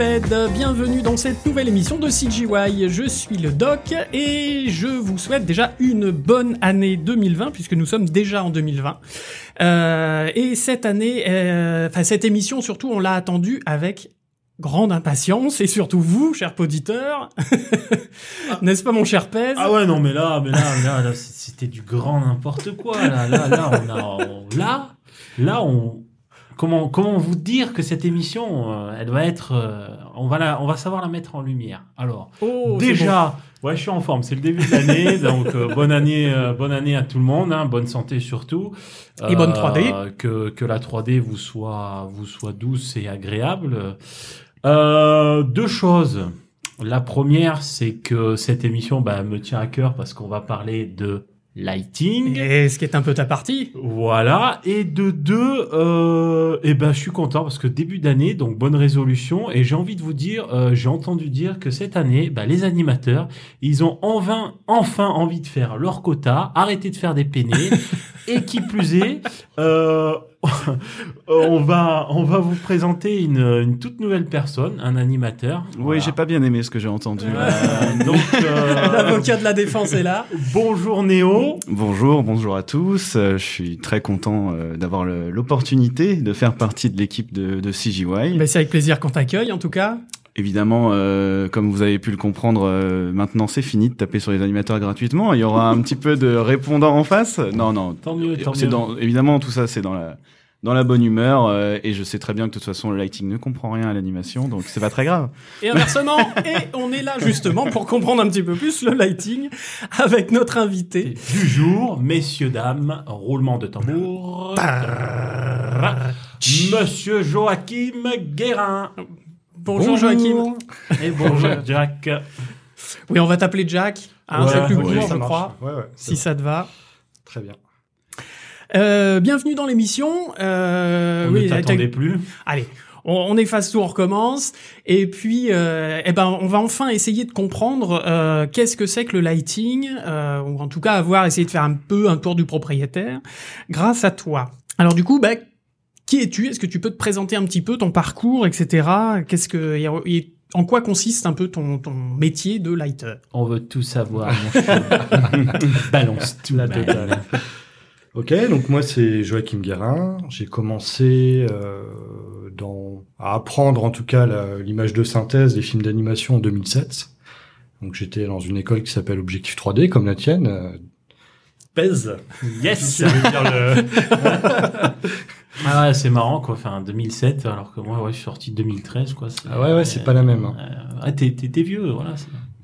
bienvenue dans cette nouvelle émission de CGY. Je suis le doc et je vous souhaite déjà une bonne année 2020 puisque nous sommes déjà en 2020. Euh, et cette année, euh, enfin cette émission surtout, on l'a attendue avec grande impatience et surtout vous, cher auditeur, n'est-ce pas mon cher Pez Ah ouais non mais là, mais là, là, là, c'était du grand n'importe quoi. Là, là, là, on a, on- là, là, on, comment, comment vous dire que cette émission, euh, elle va être, euh, on va la, on va savoir la mettre en lumière. Alors, Oh, déjà, ouais, je suis en forme. C'est le début de l'année, donc euh, bonne année, bonne année à tout le monde, hein, bonne santé surtout. Et bonne Euh, 3D. Que que la 3D vous soit vous soit douce et agréable. Euh, deux choses. La première, c'est que cette émission bah, me tient à cœur parce qu'on va parler de lighting. Et ce qui est un peu ta partie. Voilà. Et de deux, euh, eh ben, je suis content parce que début d'année, donc bonne résolution. Et j'ai envie de vous dire, euh, j'ai entendu dire que cette année, bah, les animateurs, ils ont enfin, enfin envie de faire leur quota, arrêter de faire des peinés. et qui plus est, euh, on va, on va vous présenter une, une toute nouvelle personne, un animateur. Oui, Voilà. j'ai pas bien aimé ce que j'ai entendu. Euh, donc, euh, L'avocat de la défense est là. bonjour Néo. Bonjour, bonjour à tous. Euh, je suis très content euh, d'avoir l'opportunité de faire partie de l'équipe de, de CGY. Ben, c'est avec plaisir qu'on t'accueille en tout cas. Évidemment, euh, comme vous avez pu le comprendre, euh, maintenant c'est fini de taper sur les animateurs gratuitement. Il y aura un petit peu de répondants en face. Non, non. Tant mieux, tant mieux. dans, évidemment, tout ça, c'est dans la dans la bonne humeur euh, et je sais très bien que de toute façon le lighting ne comprend rien à l'animation donc c'est pas très grave. Et inversement, et on est là justement pour comprendre un petit peu plus le lighting avec notre invité. du jour, messieurs, dames, roulement de tambour. Monsieur Joachim Guérin. Bonjour, Joachim. Et bonjour Jack. Oui, on va t'appeler Jack. Hein, Ouais, c'est plus court, je crois. Ouais, ouais. Si ça te va. Très bien. Euh, bienvenue dans l'émission. Euh, On oui, ne t'attendait plus. Allez, on, on efface tout, on recommence. Et puis, euh, eh ben, on va enfin essayer de comprendre euh, qu'est-ce que c'est que le lighting, euh, ou en tout cas avoir essayé de faire un peu un tour du propriétaire, grâce à toi. Alors du coup, bah, qui es-tu? Est-ce que tu peux te présenter un petit peu ton parcours, etc. Qu'est-ce que et- en quoi consiste un peu ton, ton métier de lighter? On veut tout savoir. Balance tout. La totale. Ok, donc moi c'est Joachim Guérin. J'ai commencé euh, dans, à apprendre en tout cas l'image de synthèse des films d'animation en 2007. Donc j'étais dans une école qui s'appelle Objectif 3D comme la tienne. Pèse. Yes. Ça veut dire le- Ah ouais, c'est marrant quoi. Enfin, 2007, alors que moi, ouais, je suis sorti 2013, quoi. Ah ouais, ouais, c'est pas la même, hein. Euh, ouais, t'es, t'es, t'es vieux, voilà.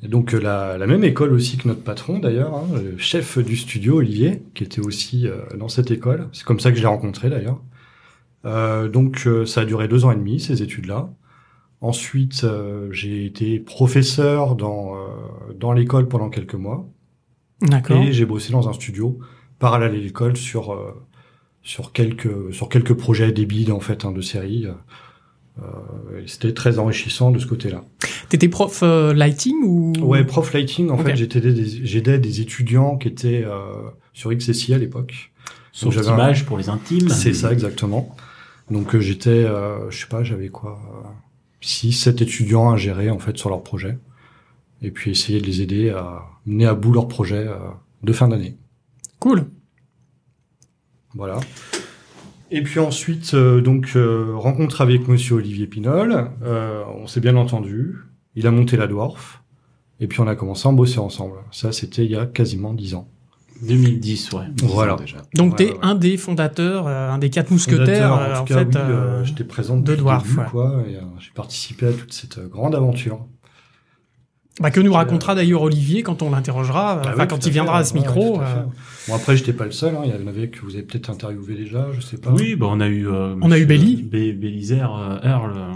Et donc euh, la, la même école aussi que notre patron d'ailleurs, hein, le chef du studio Olivier, qui était aussi euh, dans cette école. C'est comme ça que je l'ai rencontré d'ailleurs. Euh, donc euh, ça a duré deux ans et demi ces études-là. Ensuite euh, j'ai été professeur dans euh, dans l'école pendant quelques mois D'accord. et j'ai bossé dans un studio parallèle à l'école sur euh, sur quelques sur quelques projets débiles en fait hein, de séries. Euh, et c'était très enrichissant de ce côté-là. T'étais prof euh, lighting ou? Ouais, prof lighting, en fait, j'étais des- j'aidais des étudiants qui étaient euh, sur XSI à l'époque. Sauf j'avais un- image pour les intimes. C'est ça, exactement. Donc euh, j'étais, euh, je sais pas, j'avais quoi, 6, 7 étudiants à gérer, en fait, sur leur projet. Et puis essayer de les aider à mener à bout leur projet euh, de fin d'année. Cool. Voilà. Et puis ensuite, euh, donc, euh, rencontre avec monsieur Olivier Pinol. Euh, on s'est bien entendu. Il a monté la Dwarf. Et puis on a commencé à bosser ensemble. Ça, c'était il y a quasiment 10 ans. 2010, ouais. Voilà. déjà. Donc Ouais, t'es ouais, ouais. un des fondateurs, euh, un des quatre mousquetaires, Fondateur, euh, en, tout cas, fait. oui, j'étais présent de Dwarf, début, ouais. quoi, et euh, j'ai participé à toute cette euh, grande aventure. Bah, que nous racontera d'ailleurs Olivier quand on l'interrogera, euh, Ah oui, quand il viendra fait, à ce ouais, micro. euh, Bon après, j'étais pas le seul. hein, Il y en avait que vous avez peut-être interviewé déjà, je sais pas. Oui, bah, on a eu. euh, On a eu. Bé- Bélisaire, euh, Earl, euh,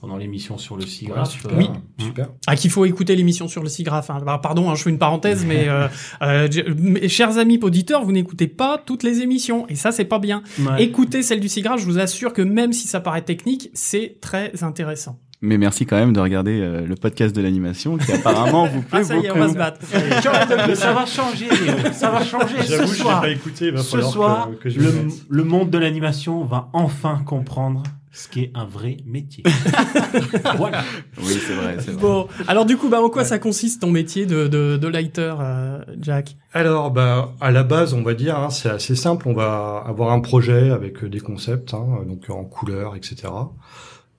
pendant, l'émission sur le Voilà, SIGRAPH. super. Oui. super. Ah, qu'il faut écouter l'émission sur le SIGRAPH. Hein. Bah, pardon, hein, je fais une parenthèse, mais euh, euh, mes chers amis auditeurs, vous n'écoutez pas toutes les émissions, et ça c'est pas bien. Ouais. Écoutez celle du SIGRAPH, je vous assure que même si ça paraît technique, c'est très intéressant. Mais merci quand même de regarder euh, le podcast de l'animation qui apparemment vous plaît Ah, ça y est, on beaucoup. va se battre. Ça va changer. Ça va changer ce soir. pas écouté. Va Ce soir, que, que je m'y le, monde de l'animation va enfin comprendre ce qu'est un vrai métier. voilà. Oui, c'est vrai, c'est vrai. Bon, alors du coup, bah, en quoi Ouais. ça consiste ton métier de, de, de lighter, euh, Jack? Alors, bah, à la base, on va dire, hein, c'est assez simple. On va avoir un projet avec euh, des concepts, hein, donc en couleur, etc.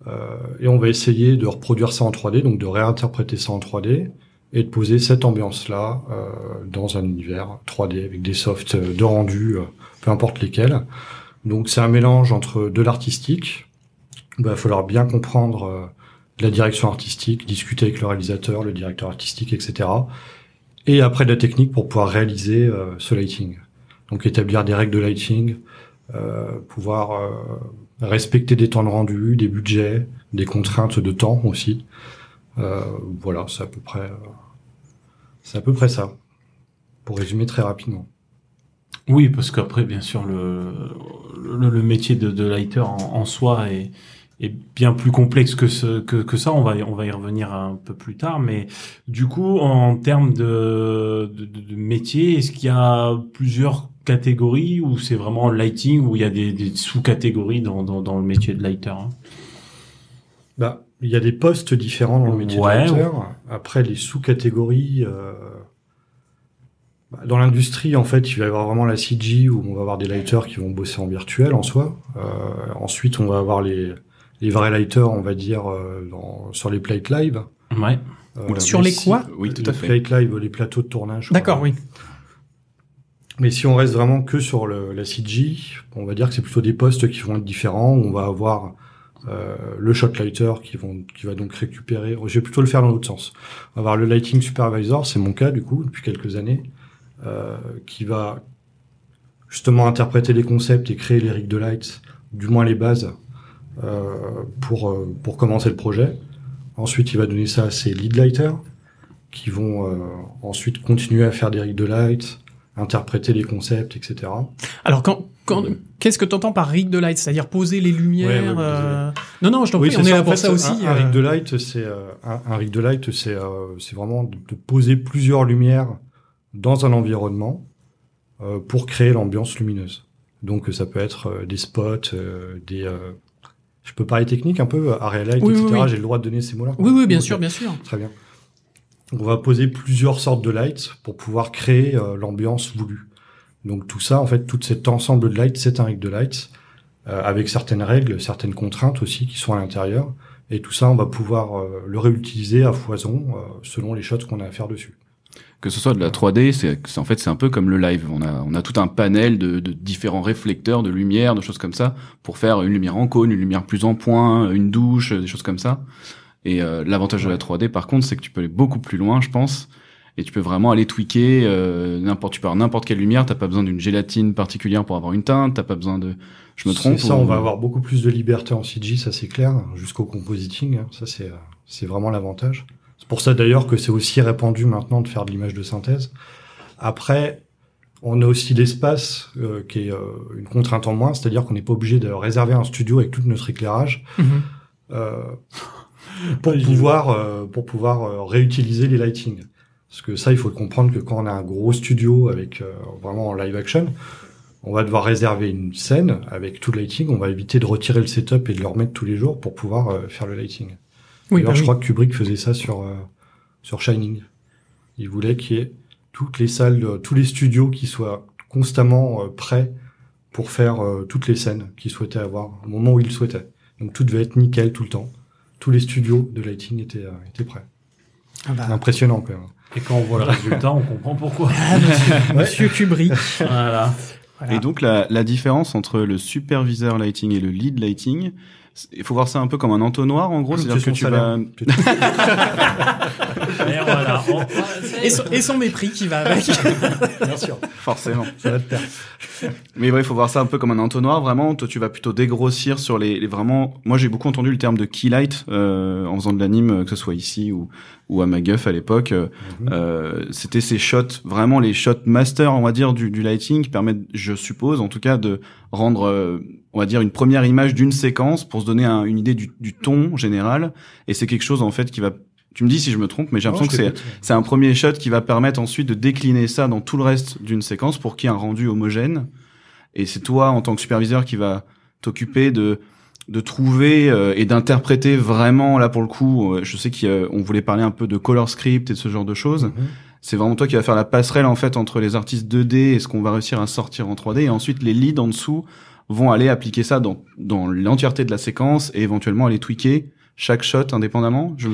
Euh, et on va essayer de reproduire ça en 3D, donc de réinterpréter ça en 3D et de poser cette ambiance-là euh, dans un univers 3D avec des softs euh, de rendu, peu importe lesquels. Donc c'est un mélange entre de l'artistique. Il va falloir bien comprendre la direction artistique, discuter avec le réalisateur, le directeur artistique, etc et après de la technique pour pouvoir réaliser ce lighting. Donc établir des règles de lighting, pouvoir respecter des temps de rendu, des budgets, des contraintes de temps aussi. Euh, voilà, c'est à peu près, euh, c'est à peu près ça. Pour résumer très rapidement. Oui, parce qu'après, bien sûr, le, le, le métier de, de lighter en, en soi est, est bien plus complexe que, ce, que, que ça. On va, on va y revenir un peu plus tard. Mais du coup, en termes de, de- de métier, est-ce qu'il y a plusieurs catégories ou c'est vraiment lighting ou il y a des, des sous-catégories dans, dans, dans le métier de lighter hein Bah, il y a des postes différents dans le métier Ouais, de lighter. Après, les sous-catégories. euh, bah, Dans l'industrie, en fait, il va y avoir vraiment la CG où on va avoir des lighters qui vont bosser en virtuel en soi. Euh, ensuite, on va avoir les, les vrais lighters, on va dire, euh, dans, sur les plates live. Ouais. Euh. Sur les si- quoi? Oui, tout les à fait. plates live, les plateaux de tournage. D'accord, oui. Mais si on reste vraiment que sur le, la CG, on va dire que c'est plutôt des postes qui vont être différents. On va avoir euh, le shot lighter qui, vont, qui va donc récupérer. Je vais plutôt le faire dans l'autre sens. On va avoir le lighting supervisor, c'est mon cas du coup depuis quelques années, euh, qui va justement interpréter les concepts et créer les rigs de lights, du moins les bases, euh, pour euh, pour commencer le projet. Ensuite, il va donner ça à ses lead lighters, qui vont euh, ensuite continuer à faire des rigs de lights, interpréter les concepts, etc. Alors, quand, quand, qu'est-ce que tu entends par rig de light? C'est-à-dire poser les lumières Ouais, ouais, euh, Non, non, je t'en prie, on est là pour ça aussi. Un, un euh. rig de light, c'est euh, un, un rig de light, c'est euh, c'est vraiment de, de poser plusieurs lumières dans un environnement euh, pour créer l'ambiance lumineuse. Donc ça peut être euh, des spots, euh, des euh, je peux parler technique un peu, area light, Oui, etc. oui. J'ai le droit de donner ces mots-là? Oui, oui, bien sûr, bien sûr. Très bien. On va poser plusieurs sortes de lights pour pouvoir créer euh, l'ambiance voulue. Donc tout ça, en fait, tout cet ensemble de lights, c'est un rig de lights, euh, avec certaines règles, certaines contraintes aussi qui sont à l'intérieur. Et tout ça, on va pouvoir euh, le réutiliser à foison euh, selon les shots qu'on a à faire dessus. Que ce soit de la 3D, c'est en fait c'est un peu comme le live. On a on a tout un panel de, de différents réflecteurs, de lumière, de choses comme ça pour faire une lumière en cône, une lumière plus en point, une douche, des choses comme ça. Et euh, l'avantage de la 3D par contre, c'est que tu peux aller beaucoup plus loin, je pense. Et tu peux vraiment aller tweaker euh, n'importe tu peux avoir n'importe quelle lumière, t'as pas besoin d'une gélatine particulière pour avoir une teinte, t'as pas besoin de je me trompe C'est ça, ou- on va avoir beaucoup plus de liberté en CG, ça c'est clair, jusqu'au compositing. hein. Ça c'est euh, c'est vraiment l'avantage. C'est pour ça d'ailleurs que c'est aussi répandu maintenant de faire de l'image de synthèse. Après, on a aussi l'espace euh, qui est euh, une contrainte en moins, c'est-à-dire qu'on n'est pas obligé de réserver un studio avec tout notre éclairage Mhm. euh, pour pouvoir euh, pour pouvoir euh, réutiliser les lighting. Parce que ça, il faut comprendre que quand on a un gros studio avec euh, vraiment en live action, on va devoir réserver une scène avec tout le lighting. On va éviter de retirer le setup et de le remettre tous les jours pour pouvoir faire le lighting. Oui, D'ailleurs, bah je oui. crois que Kubrick faisait ça sur sur Shining. Il voulait qu'il y ait toutes les salles, tous les studios qui soient constamment prêts pour faire toutes les scènes qu'il souhaitait avoir au moment où il souhaitait. Donc tout devait être nickel tout le temps. Tous les studios de lighting étaient euh, étaient prêts. Ah bah, Impressionnant quand même. Et quand on voit le résultat, on comprend pourquoi. ah, monsieur, monsieur Kubrick. voilà. Voilà. Et donc la, la différence entre le superviseur lighting et le lead lighting, il faut voir ça un peu comme un entonnoir en gros, C'est c'est-à-dire que tu salaire. vas Et voilà. On- Et son, et son mépris qui va avec. Bien sûr, forcément. ça va te perdre. Mais ouais, il faut voir ça un peu comme un entonnoir. Vraiment, toi, tu vas plutôt dégrossir sur les, les vraiment. Moi, j'ai beaucoup entendu le terme de key light euh, en faisant de l'anime, euh, que ce soit ici ou ou à Maguff à l'époque. Euh, Mhm. euh, C'était ces shots, vraiment les shots master, on va dire, du, du lighting qui permettent, je suppose, en tout cas, de rendre, euh, on va dire, une première image d'une séquence pour se donner un- une idée du, du ton général. Et c'est quelque chose en fait qui va. Tu me dis si je me trompe, mais j'ai l'impression que c'est un premier shot qui va permettre ensuite de décliner ça dans tout le reste d'une séquence pour qu'il y ait un rendu homogène. Et c'est toi, en tant que superviseur, qui va t'occuper de de trouver euh, et d'interpréter vraiment là pour le coup. euh, je sais qu'on voulait parler un peu de color script et de ce genre de choses. Mhm. C'est vraiment toi qui va faire la passerelle en fait entre les artistes 2D et ce qu'on va réussir à sortir en 3D. Et ensuite, les leads en dessous vont aller appliquer ça dans dans l'entièreté de la séquence et éventuellement aller tweaker chaque shot indépendamment. Je...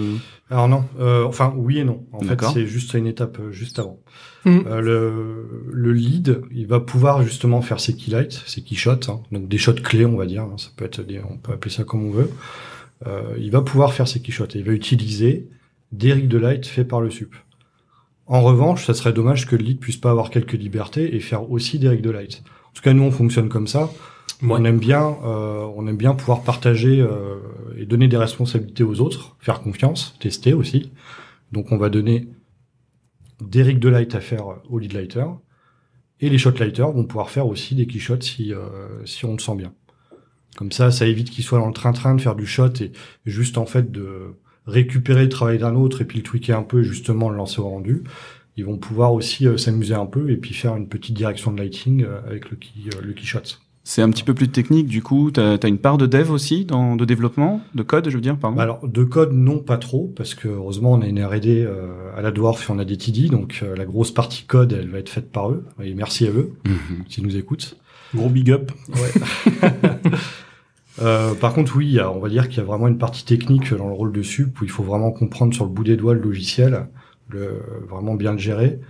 Alors non, euh, enfin oui et non. En fait, c'est juste une étape euh, juste avant. Mm. Euh, le, le lead, il va pouvoir justement faire ses key lights, ses key shots, hein, donc des shots clés, on va dire. hein, ça peut être, des, on peut appeler ça comme on veut. Euh, il va pouvoir faire ses key shots et il va utiliser des rigs de light faits par le sup. En revanche, ça serait dommage que le lead puisse pas avoir quelques libertés et faire aussi des rigs de light. En tout cas, nous on fonctionne comme ça. On aime bien, euh, on aime bien pouvoir partager euh, et donner des responsabilités aux autres, faire confiance, tester aussi. Donc on va donner des rigs de light à faire au lead lighter et les shot lighters vont pouvoir faire aussi des key shots si euh, si on le sent bien. Comme ça, ça évite qu'ils soient dans le train-train de faire du shot et juste en fait de récupérer le travail d'un autre et puis le tweaker un peu et justement le lancer au rendu. Ils vont pouvoir aussi euh, s'amuser un peu et puis faire une petite direction de lighting euh, avec le key, euh, le key shot. C'est un petit peu plus technique du coup. T'as as une part de dev aussi, dans, de développement, de code, je veux dire, pardon. Bah Alors de code non pas trop parce que heureusement on a une R&D euh, à la Dwarf et on a des TD donc euh, la grosse partie code elle va être faite par eux et merci à eux Mhm. s'ils nous écoutent. Gros big up. Euh, par contre oui on va dire qu'il y a vraiment une partie technique dans le rôle de sup où il faut vraiment comprendre sur le bout des doigts le logiciel, le, vraiment bien le gérer euh,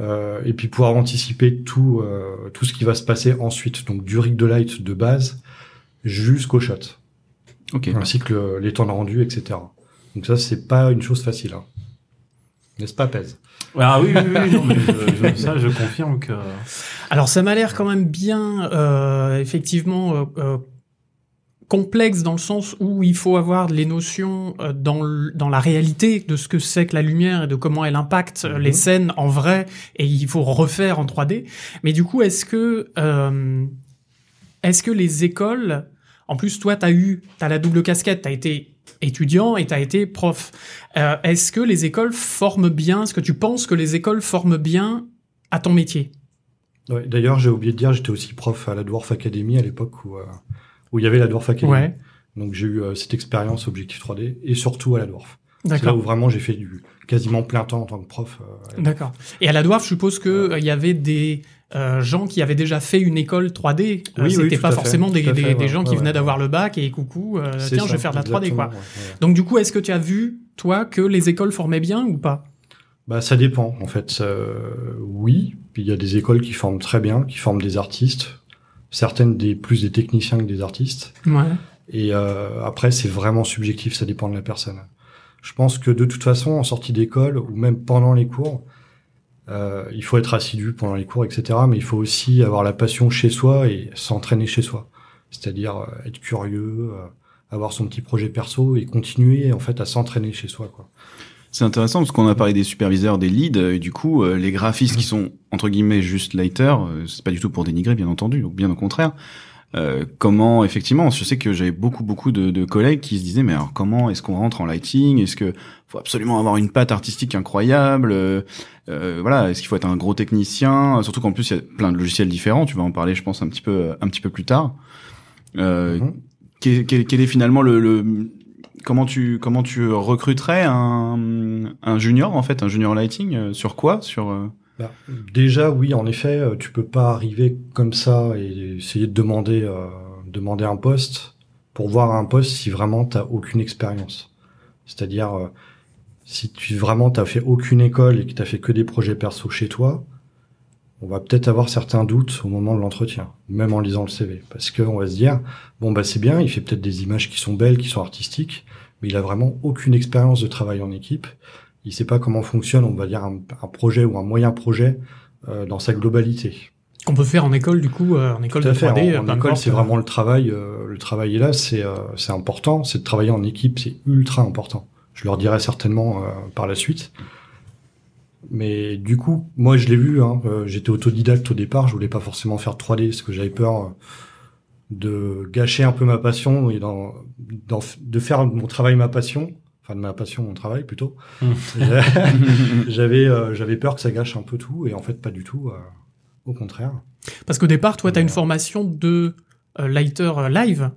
et puis pouvoir anticiper tout euh, tout ce qui va se passer ensuite donc du rig de light de base jusqu'au shot Ok. ainsi que le- les temps de rendu etc. Donc ça c'est pas une chose facile hein. n'est-ce pas pèse Ah oui, oui, oui, non, mais je- je- ça, je confirme que. Alors ça m'a l'air quand même bien, euh, effectivement, euh, euh, complexe dans le sens où il faut avoir les notions euh, dans, dans la réalité de ce que c'est que la lumière et de comment elle impacte euh, Mhm. les scènes en vrai et il faut refaire en 3D. Mais du coup, est-ce que euh, est-ce que les écoles, en plus toi t'as eu, t'as la double casquette, t'as été étudiant et t'as été prof. Euh, est-ce que les écoles forment bien Est-ce que tu penses que les écoles forment bien à ton métier? Ouais, D'ailleurs, j'ai oublié de dire, j'étais aussi prof à la Dwarf Academy à l'époque où, euh, où il y avait la Dwarf Academy. Ouais. Donc j'ai eu euh, cette expérience objectif 3D et surtout à la Dwarf. C'est là où vraiment j'ai fait du quasiment plein temps en tant que prof. euh, D'accord. Et à la Dwarf, je suppose que euh, il y avait des gens qui avaient déjà fait une école 3D. Euh, Oui, oui, C'était tout pas fait, forcément des, ouais, gens qui venaient d'avoir le bac et coucou, tiens, ça, je vais faire de la 3D quoi. Donc du coup, est-ce que tu as vu toi que les écoles formaient bien ou pas? Bah ça dépend en fait. Euh, oui, il y a des écoles qui forment très bien, qui forment des artistes. Certaines des plus des techniciens que des artistes. Ouais. Et euh, après, c'est vraiment subjectif, ça dépend de la personne. Je pense que de toute façon, en sortie d'école ou même pendant les cours, euh, il faut être assidu pendant les cours, etc. Mais il faut aussi avoir la passion chez soi et s'entraîner chez soi. C'est-à-dire euh, être curieux, euh, avoir son petit projet perso et continuer en fait à s'entraîner chez soi. Quoi. C'est intéressant parce qu'on a parlé des superviseurs, des leads, et du coup, euh, les graphistes qui sont entre guillemets juste lighter, euh, c'est pas du tout pour dénigrer, bien entendu, donc bien au contraire. Euh, comment effectivement, je sais que j'avais beaucoup beaucoup de, de collègues qui se disaient mais alors comment est-ce qu'on rentre en lighting? Est-ce que faut absolument avoir une patte artistique incroyable? Euh, euh, Voilà, est-ce qu'il faut être un gros technicien? Surtout qu'en plus il y a plein de logiciels différents. Tu vas en parler, je pense un petit peu un petit peu plus tard. Euh, Mhm. quel, quel- quel est finalement le, le comment tu recruterais un, un junior en fait un junior lighting euh, sur quoi sur euh, Bah, déjà, oui, en effet, euh, tu peux pas arriver comme ça et essayer de demander, demander un poste pour voir un poste si vraiment t'as aucune expérience. C'est-à-dire, euh, si tu vraiment t'as fait aucune école et que t'as fait que des projets perso chez toi, on va peut-être avoir certains doutes au moment de l'entretien, même en lisant le CV, parce que on va se dire, bon bah c'est bien, il fait peut-être des images qui sont belles, qui sont artistiques, mais il a vraiment aucune expérience de travail en équipe il sait pas comment fonctionne, on va dire, un, un projet ou un moyen projet euh, dans sa globalité. Qu'on peut faire en école du coup, euh, en école Tout de fait. 3D. En, euh, en école, c'est euh, vraiment le travail. euh, le travail est là, c'est euh, c'est important. C'est de travailler en équipe, c'est ultra important. Je leur dirai certainement euh, par la suite. Mais du coup, moi, je l'ai vu. Hein, euh, J'étais autodidacte au départ. Je voulais pas forcément faire 3D parce que j'avais peur. euh, de gâcher un peu ma passion et dans, dans- de faire mon travail ma passion, enfin de ma passion mon travail plutôt. Mm. j'avais euh, j'avais peur que ça gâche un peu tout et en fait pas du tout. euh, au contraire. Parce qu'au départ, toi, tu as une formation de euh, lighter live?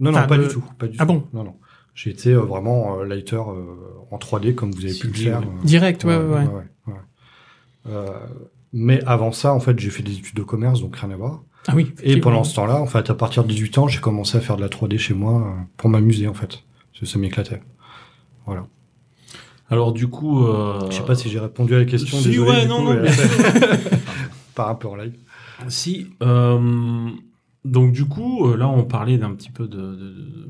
Non non Enfin, pas le- du tout, pas du Ah tout. bon? Non non. J'ai été euh, vraiment euh, lighter euh, en 3D comme vous avez pu le faire. euh, Direct, ouais, ouais, ouais. ouais, ouais. Euh, mais avant ça, en fait, j'ai fait des études de commerce, donc rien à voir. Ah oui. Et pendant ce temps-là, en fait, à partir de 18 ans, j'ai commencé à faire de la 3D chez moi euh, pour m'amuser, en fait. Parce que ça m'éclatait. Voilà. Alors du coup, euh, Je sais pas si j'ai répondu à la question. si, désolé, ouais, du non, coup, non, par un peu en live. Si, euh, donc du coup, là on parlait d'un petit peu de, de,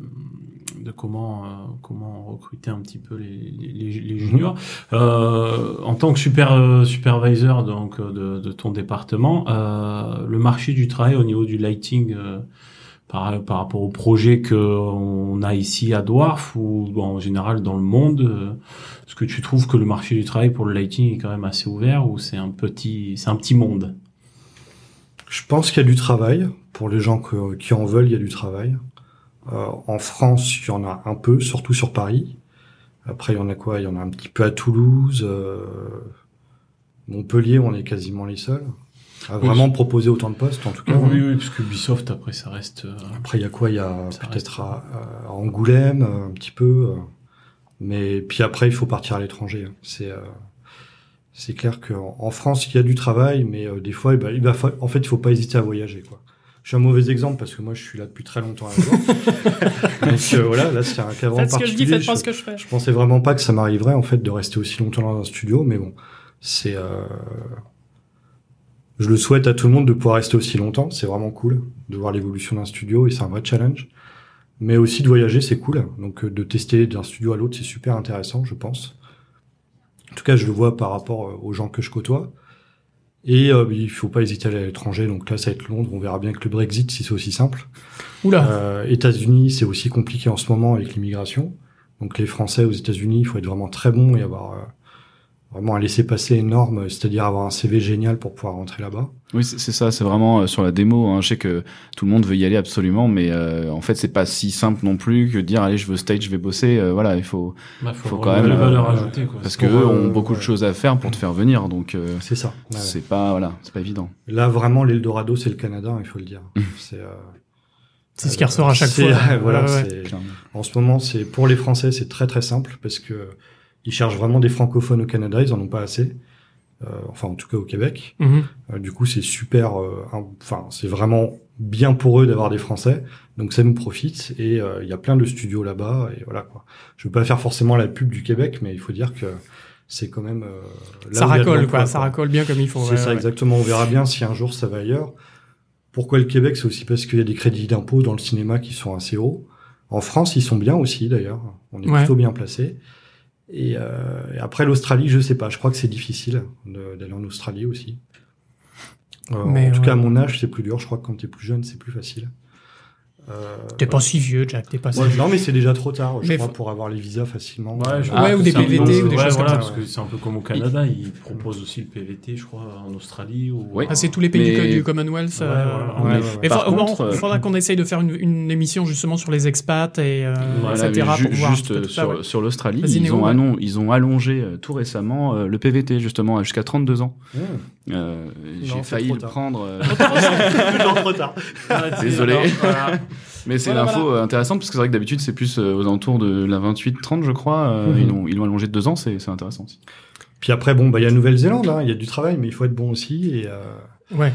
de- comment, euh, comment recruter un petit peu les, les, les juniors. Euh, en tant que super, euh, supervisor donc, euh, de, de ton département, euh, le marché du travail au niveau du lighting euh, par, par rapport au projet qu'on a ici à Dwarf ou bon, en général dans le monde, est-ce que tu trouves que le marché du travail pour le lighting est quand même assez ouvert ou c'est un petit, c'est un petit monde? Je pense qu'il y a du travail. Pour les gens que- qui en veulent, il y a du travail. Euh, en France, il y en a un peu, surtout sur Paris. Après, il y en a quoi? Il y en a un petit peu à Toulouse, euh, Montpellier, on est quasiment les seuls. À Oui. vraiment proposer autant de postes, en tout cas. Oui, oui, parce que Ubisoft, après, ça reste... euh, Après, il y a quoi? Il y a peut-être à, à Angoulême, euh, un petit peu. euh, mais puis après, il faut partir à l'étranger. hein. C'est euh, c'est clair qu'en en France, il y a du travail, mais euh, des fois, eh ben, il va fa- en fait, il faut pas hésiter à voyager. Quoi. Je suis un mauvais exemple parce que moi, je suis là depuis très longtemps. À. Donc euh, voilà, là, c'est un cas vraiment Faites ce que je dis, particulier. faites pas Je- ce que je fais. je pensais vraiment pas que ça m'arriverait en fait de rester aussi longtemps dans un studio, mais bon, c'est. Euh... Je le souhaite à tout le monde de pouvoir rester aussi longtemps. C'est vraiment cool de voir l'évolution d'un studio et c'est un vrai challenge. Mais aussi de voyager, c'est cool. Donc euh, de tester d'un studio à l'autre, c'est super intéressant, je pense. En tout cas, je le vois par rapport euh, aux gens que je côtoie. Et euh, il faut pas hésiter à aller à l'étranger. Donc là, ça va être Londres. On verra bien que le Brexit, si c'est aussi simple. Oula. Euh, États-Unis, c'est aussi compliqué en ce moment avec l'immigration. Donc les Français aux États-Unis, il faut être vraiment très bon et avoir euh, vraiment un laisser-passer énorme, c'est-à-dire avoir un CV génial pour pouvoir rentrer là-bas. Oui, c'est c'est ça, c'est vraiment euh, sur la démo. Hein. Je sais que tout le monde veut y aller absolument, mais euh, en fait, c'est pas si simple non plus que de dire allez, je veux stage, je vais bosser. Euh, voilà, il faut bah, faut, quand même, la valeur euh, ajoutée, quoi. parce C'est que pour, eux euh, ont beaucoup de choses à faire pour te faire venir, donc euh, C'est ça. Ouais. c'est pas voilà, c'est pas évident. Là, vraiment, l'Eldorado, c'est le Canada, il faut le dire. c'est euh, C'est ce qui ressort à chaque c'est- fois. voilà, Ouais, c'est- en ce moment, c'est pour les Français, c'est très très simple parce que ils cherchent vraiment des francophones au Canada, ils en ont pas assez. Euh, enfin, en tout cas au Québec. Mhm. Euh, du coup, c'est super. euh, Enfin, c'est vraiment bien pour eux d'avoir des Français. Donc ça nous profite et euh, il y a plein de studios là-bas et voilà quoi. Je veux pas faire forcément la pub du Québec, mais il faut dire que c'est quand même euh, là Ça racole, quoi. Ça racole bien comme il faut. C'est ouais, ça ouais. exactement. On verra bien si un jour ça va ailleurs. Pourquoi le Québec? C'est aussi parce qu'il y a des crédits d'impôt dans le cinéma qui sont assez hauts. En France, ils sont bien aussi d'ailleurs. On est Ouais. plutôt bien placé. Et, euh, et après l'Australie, je sais pas. Je crois que c'est difficile d'aller en Australie aussi. Euh, Mais en tout cas, à mon âge, c'est plus dur. Je crois que quand t'es plus jeune, c'est plus facile. Euh, T'es pas si vieux, Jack. T'es pas si ouais, vieux. non, mais c'est déjà trop tard. Je Mais crois faut- pour avoir les visas facilement. Ouais, je Ah, ou des PVT peu- ou des ouais, choses voilà, comme parce ça. que c'est un peu comme au Canada, ils proposent aussi le PVT, je crois, en Australie ou. Oui. Ah, c'est tous les pays Mais- du, Commonwealth. Ouais, euh, voilà. ouais. Ouais, ouais, Mais fa- contre, euh, il faudra qu'on essaye de faire une, une émission justement sur les expats et euh, Voilà, etc. ju- pour voir juste euh, sur, l'Australie, ils ont, ils ont allongé euh, tout récemment euh, le PVT justement à jusqu'à 32 ans. Euh, J'ai failli le prendre. euh, Toujours trop tard. Désolé. Voilà. Mais c'est Voilà, l'info euh, intéressante parce que c'est vrai que d'habitude c'est plus euh, aux alentours de la 28-30 je crois. Euh, Mhm. ils l'ont ils l'ont allongé de deux ans, c'est c'est intéressant aussi. Puis après, bon, bah, il y a Nouvelle-Zélande, hein, il y a du travail, mais il faut être bon aussi, et, euh, Ouais.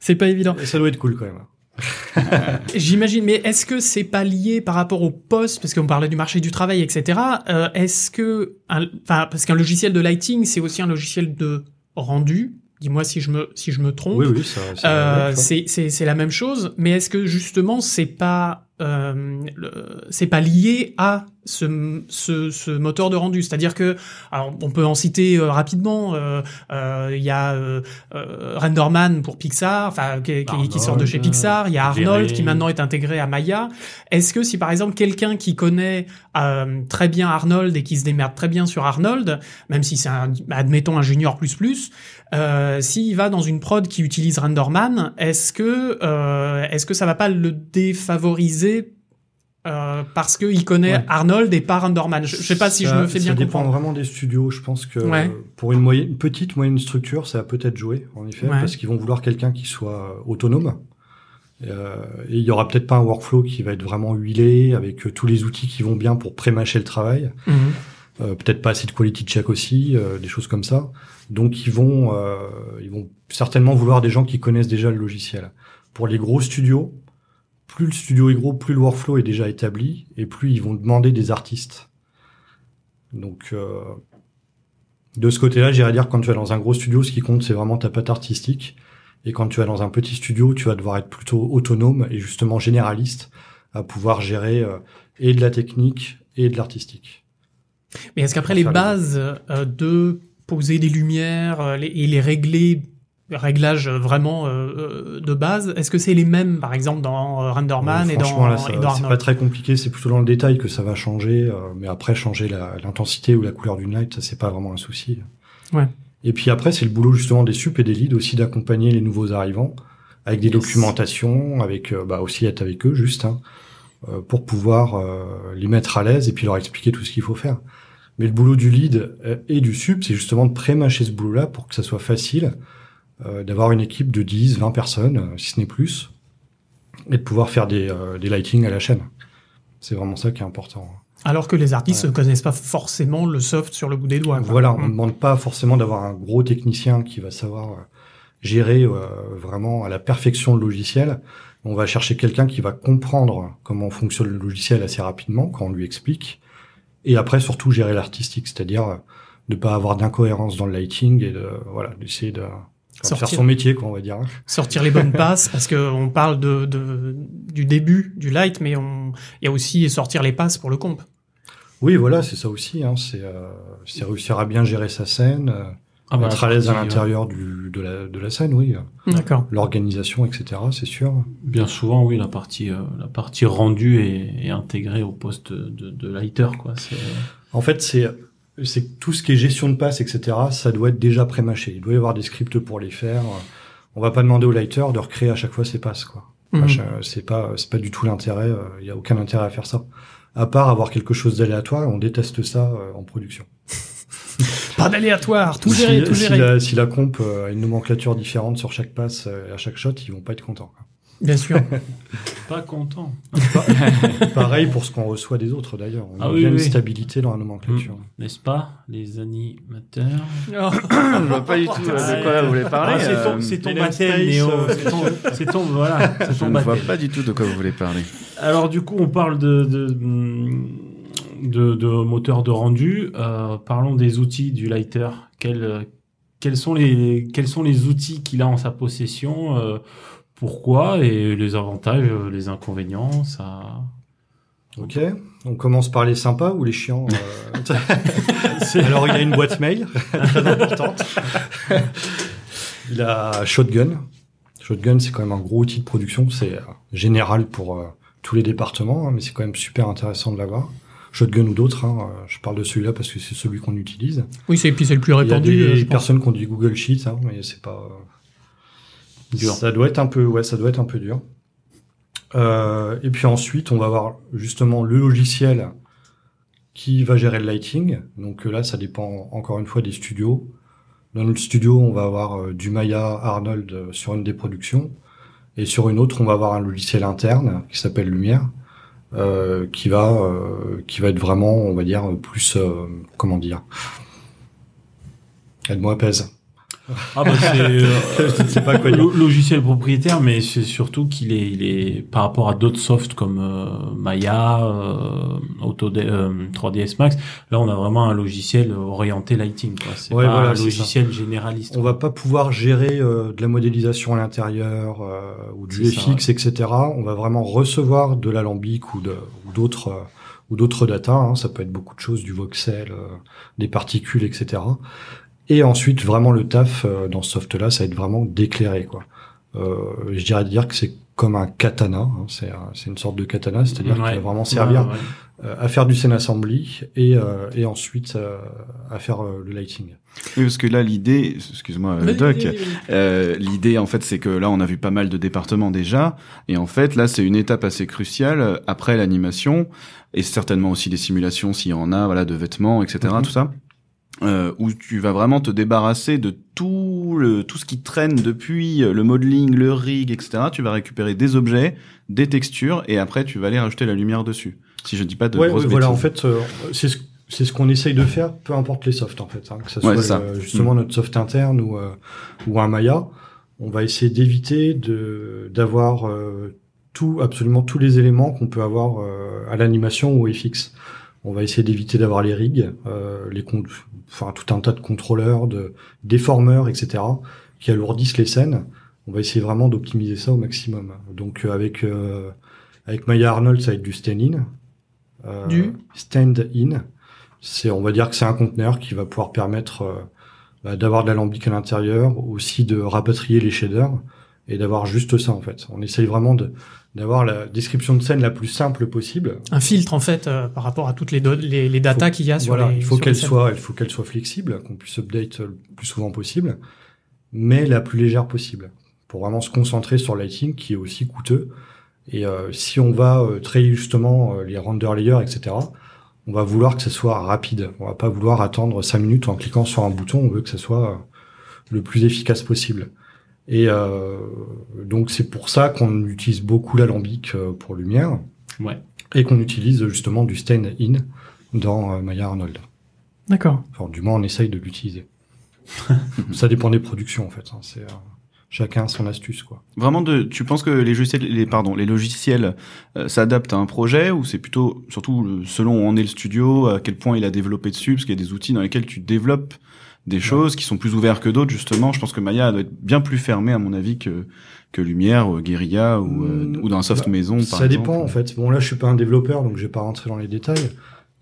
C'est pas évident. et ça doit être cool quand même. J'imagine, mais est-ce que c'est pas lié par rapport au poste, parce qu'on parlait du marché du travail, etc. euh, est-ce que, un- enfin, parce qu'un logiciel de lighting, c'est aussi un logiciel de rendu. Dis-moi si je me si je me trompe. Oui, oui, ça. ça Euh, c'est c'est c'est la même chose, mais est-ce que justement c'est pas euh, c'est pas lié à ce, ce, ce moteur de rendu? C'est-à-dire que, alors, on peut en citer euh, rapidement. euh, euh, Il y a euh, euh, Renderman pour Pixar, enfin qui, qui- qui sort de chez Pixar. Il y a Arnold qui maintenant est intégré à Maya. Est-ce que si par exemple quelqu'un qui connaît euh, très bien Arnold et qui se démerde très bien sur Arnold, même si c'est un, admettons un junior plus plus, euh, s'il va dans une prod qui utilise Renderman, est-ce que euh, est-ce que ça va pas le défavoriser euh, parce qu'il connaît Ouais. Arnold et pas Renderman je, je sais pas si je me fais bien Ça dépend comprendre. vraiment des studios. Je pense que Ouais. pour une, moyenne, une petite moyenne structure, ça va peut-être jouer, en effet, Ouais. parce qu'ils vont vouloir quelqu'un qui soit autonome. Euh, et il y aura peut-être pas un workflow qui va être vraiment huilé avec tous les outils qui vont bien pour pré-mâcher le travail. Mhm. Euh, peut-être pas assez de quality check aussi, euh, des choses comme ça. Donc ils vont, euh, ils vont certainement vouloir des gens qui connaissent déjà le logiciel. Pour les gros studios, plus le studio est gros, plus le workflow est déjà établi, et plus ils vont demander des artistes. Donc de ce côté-là, j'irais dire quand tu vas dans un gros studio, ce qui compte c'est vraiment ta patte artistique. Et quand tu vas dans un petit studio, tu vas devoir être plutôt autonome et justement généraliste à pouvoir gérer et de la technique et de l'artistique. Mais est-ce qu'après les bases euh, de poser des lumières euh, les- et les régler, réglages vraiment euh, euh, de base, est-ce que c'est les mêmes par exemple dans Renderman et dans, dans c'est pas très compliqué, c'est plutôt dans le détail que ça va changer. euh, mais après, changer l'intensité ou la couleur d'une light, ça c'est pas vraiment un souci. Ouais. Et puis après, c'est le boulot justement des sup et des leads aussi d'accompagner les nouveaux arrivants avec des Yes. documentations, avec bah, aussi être avec eux juste hein, pour pouvoir euh, les mettre à l'aise et puis leur expliquer tout ce qu'il faut faire. Mais le boulot du lead euh, et du sup, c'est justement de pré-mâcher ce boulot-là pour que ça soit facile euh, d'avoir une équipe de 10, 20 personnes, euh, si ce n'est plus, et de pouvoir faire des, euh, des lightings à la chaîne. C'est vraiment ça qui est important. Alors que les artistes Ouais. ne connaissent pas forcément le soft sur le bout des doigts. quoi. Voilà, on ne Mm. demande pas forcément d'avoir un gros technicien qui va savoir euh, gérer euh, vraiment à la perfection le logiciel. On va chercher quelqu'un qui va comprendre comment fonctionne le logiciel assez rapidement quand on lui explique. Et après, surtout, gérer l'artistique, c'est-à-dire euh, ne pas avoir d'incohérence dans le lighting et de voilà d'essayer de, de faire son métier, quoi, on va dire. sortir les bonnes passes parce que on parle de, de du début du light mais on il y a aussi sortir les passes pour le comp. Oui, voilà, c'est ça aussi. Hein, c'est euh, réussir à bien gérer sa scène, euh, Ah bah, être à l'aise à l'intérieur du de la de la scène, oui. D'accord. L'organisation, etc. C'est sûr. euh, Bien souvent, oui, la partie, euh, la partie rendue est, est intégrée au poste de, de lighter, quoi. C'est, En fait, c'est c'est tout ce qui est gestion de passe, etc. Ça doit être déjà pré-mâché. Il doit y avoir des scripts pour les faire. On va pas demander au lighter de recréer à chaque fois ses passes, quoi. Chaque- C'est pas c'est pas du tout l'intérêt. euh, Il y a aucun intérêt à faire ça. À part avoir quelque chose d'aléatoire, on déteste ça euh, en production. Pas d'aléatoire, tout Si- gérer, si, gérer. la, si la comp euh, a une nomenclature différente sur chaque passe, euh, à chaque shot, ils vont pas être contents. quoi. Bien sûr. pas content. Pareil pour ce qu'on reçoit des autres d'ailleurs. On Ah a oui, bien une stabilité dans la nomenclature. Mm. N'est-ce pas, les animateurs Oh. Je vois pas du tout euh, de quoi vous voulez parler. Ah, c'est ton, ton baptême, Néo. C'est ton, ton, voilà, c'est Je ton ne vois pas du tout de quoi vous voulez parler. Alors du coup, on parle de de, de, de moteur de rendu. Euh, parlons des outils du lighter. Quels, quels sont les quels sont les outils qu'il a en sa possession euh, Pourquoi et les avantages, euh, les inconvénients Ça? Ok, on commence par les sympas ou les chiants euh, Alors il a une boîte mail très importante. il a Shotgun. Shotgun c'est quand même un gros outil de production, c'est général pour euh, tous les départements, hein, mais c'est quand même super intéressant de l'avoir. Shotgun ou d'autres, hein, euh, je parle de celui-là parce que c'est celui qu'on utilise. Oui, c'est puis c'est le plus Il y a répandu. des euh, personnes qui ont dit Google Sheets, hein, mais c'est pas euh, Dur. Ça doit être un peu, ouais, ça doit être un peu dur. Euh, et puis ensuite, on va avoir justement le logiciel qui va gérer le lighting. Donc là, ça dépend encore une fois des studios. Dans notre studio, on va avoir euh, du Maya Arnold sur une des productions, et sur une autre, on va avoir un logiciel interne qui s'appelle Lumière, qui va euh, qui va être vraiment, on va dire, plus euh, comment dire. Aide-moi, pèse. Ah bah c'est euh, pas quoi dire. logiciel propriétaire, mais c'est surtout qu'il est, il est par rapport à d'autres softs comme euh, Maya, euh, euh, 3ds Max. Là, on a vraiment un logiciel orienté lighting. quoi. C'est Ouais, pas voilà, un logiciel généraliste. On va pas pouvoir gérer euh, de la modélisation à l'intérieur euh, ou du ça, FX, etc. On va vraiment recevoir de l'alambic ou d'autres euh, ou d'autres data. hein. Ça peut être beaucoup de choses, du voxel, euh, des particules, etc. Et ensuite, vraiment le taf euh, dans ce soft-là, ça va être vraiment d'éclairer. quoi. Euh, je dirais dire que c'est comme un katana. hein. C'est un- c'est une sorte de katana, c'est-à-dire Ouais. qu'il va vraiment servir Ouais, ouais. euh, à faire du scène assembly et, euh, et ensuite euh, à faire euh, le lighting. Oui, parce que là, l'idée, excuse-moi, euh, Doc, euh, l'idée, en fait, c'est que là, on a vu pas mal de départements déjà, et en fait, là, c'est une étape assez cruciale euh, après l'animation, et certainement aussi des simulations s'il y en a, voilà, de vêtements, etc., Mhm. tout ça, euh, où tu vas vraiment te débarrasser de tout le tout ce qui traîne depuis euh, le modeling, le rig, etc. Tu vas récupérer des objets, des textures, et après, tu vas aller rajouter la lumière dessus. Si je dis pas de Ouais, grosses ouais, voilà, en fait, euh, c'est ce, c'est ce qu'on essaye de faire, peu importe les softs, en fait. Hein, que ce Ouais, soit c'est ça. le- justement notre soft interne ou, euh, ou un Maya. On va essayer d'éviter de d'avoir euh, tout, absolument tous les éléments qu'on peut avoir euh, à l'animation ou au FX. On va essayer d'éviter d'avoir les rigs, euh, les enfin tout un tas de contrôleurs, de déformeurs, etc. qui alourdissent les scènes. On va essayer vraiment d'optimiser ça au maximum. Donc euh, avec euh, avec Maya Arnold, ça va être du stand-in. Euh, Du stand-in. C'est, on va dire que c'est un conteneur qui va pouvoir permettre euh, bah, d'avoir de l'alambic à l'intérieur, aussi de rapatrier les shaders et d'avoir juste ça en fait. On essaye vraiment de d'avoir la description de scène la plus simple possible. Un filtre en fait euh, par rapport à toutes les les, les datas qu'il y a sur voilà, les. il faut qu'elle soit, il faut qu'elle soit flexible, qu'on puisse update le plus souvent possible, mais la plus légère possible, pour vraiment se concentrer sur lighting qui est aussi coûteux. Et euh, si on va euh, traiter justement euh, les render layers, etc., on va vouloir que ce soit rapide. On va pas vouloir attendre cinq minutes en cliquant sur un bouton. On veut que ce soit euh, le plus efficace possible. Et euh, donc c'est pour ça qu'on utilise beaucoup l'alambic euh, pour lumière Ouais. et qu'on utilise justement du stand-in dans euh, Maya Arnold. D'accord. Enfin, du moins, on essaye de l'utiliser. ça dépend des productions, en fait. hein. C'est euh, chacun son astuce, quoi. Vraiment, de, tu penses que les logiciels, les, pardon, les logiciels euh, s'adaptent à un projet ou c'est plutôt, surtout selon où en est le studio, à quel point il a développé dessus, parce qu'il y a des outils dans lesquels tu développes des choses qui sont plus ouverts que d'autres, justement. Je pense que Maya doit être bien plus fermé, à mon avis, que, que Lumière, ou Guerilla, ou, euh, Mm, ou dans un soft bah, maison, par Ça exemple. dépend, en fait. Bon, là, je suis pas un développeur, donc je vais pas rentrer dans les détails.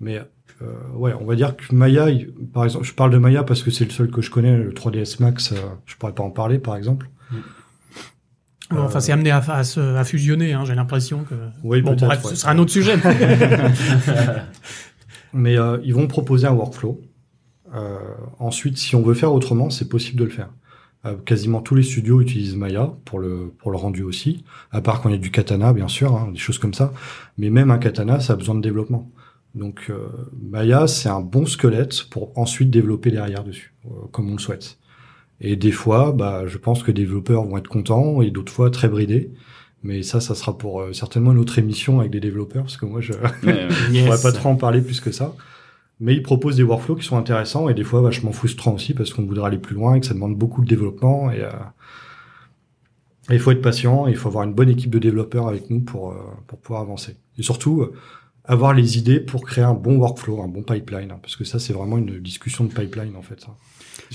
Mais euh, ouais, on va dire que Maya, par exemple, je parle de Maya parce que c'est le seul que je connais, le 3ds Max. euh, je pourrais pas en parler, par exemple. Enfin, Euh, c'est amené à, à, se- à fusionner. Hein, J'ai l'impression que. Oui, bon, peut-être, bref, ouais. ce sera un autre sujet. Mais euh, ils vont proposer un workflow. Euh, ensuite, si on veut faire autrement, c'est possible de le faire. Euh, quasiment tous les studios utilisent Maya pour le pour le rendu aussi, à part qu'on ait du katana, bien sûr, hein, des choses comme ça. Mais même un katana, ça a besoin de développement. Donc euh, Maya, c'est un bon squelette pour ensuite développer derrière dessus, euh, comme on le souhaite. Et des fois, bah, je pense que les développeurs vont être contents et d'autres fois très bridés. Mais ça, ça sera pour euh, certainement une autre émission avec des développeurs, parce que moi, je, on pourrait pas trop en parler plus que ça. Mais ils proposent des workflows qui sont intéressants et des fois vachement frustrants aussi parce qu'on voudrait aller plus loin et que ça demande beaucoup de développement et, euh, il faut être patient il faut avoir une bonne équipe de développeurs avec nous pour, euh, pour pouvoir avancer. Et surtout, euh, avoir les idées pour créer un bon workflow, un bon pipeline, hein, parce que ça, c'est vraiment une discussion de pipeline en fait.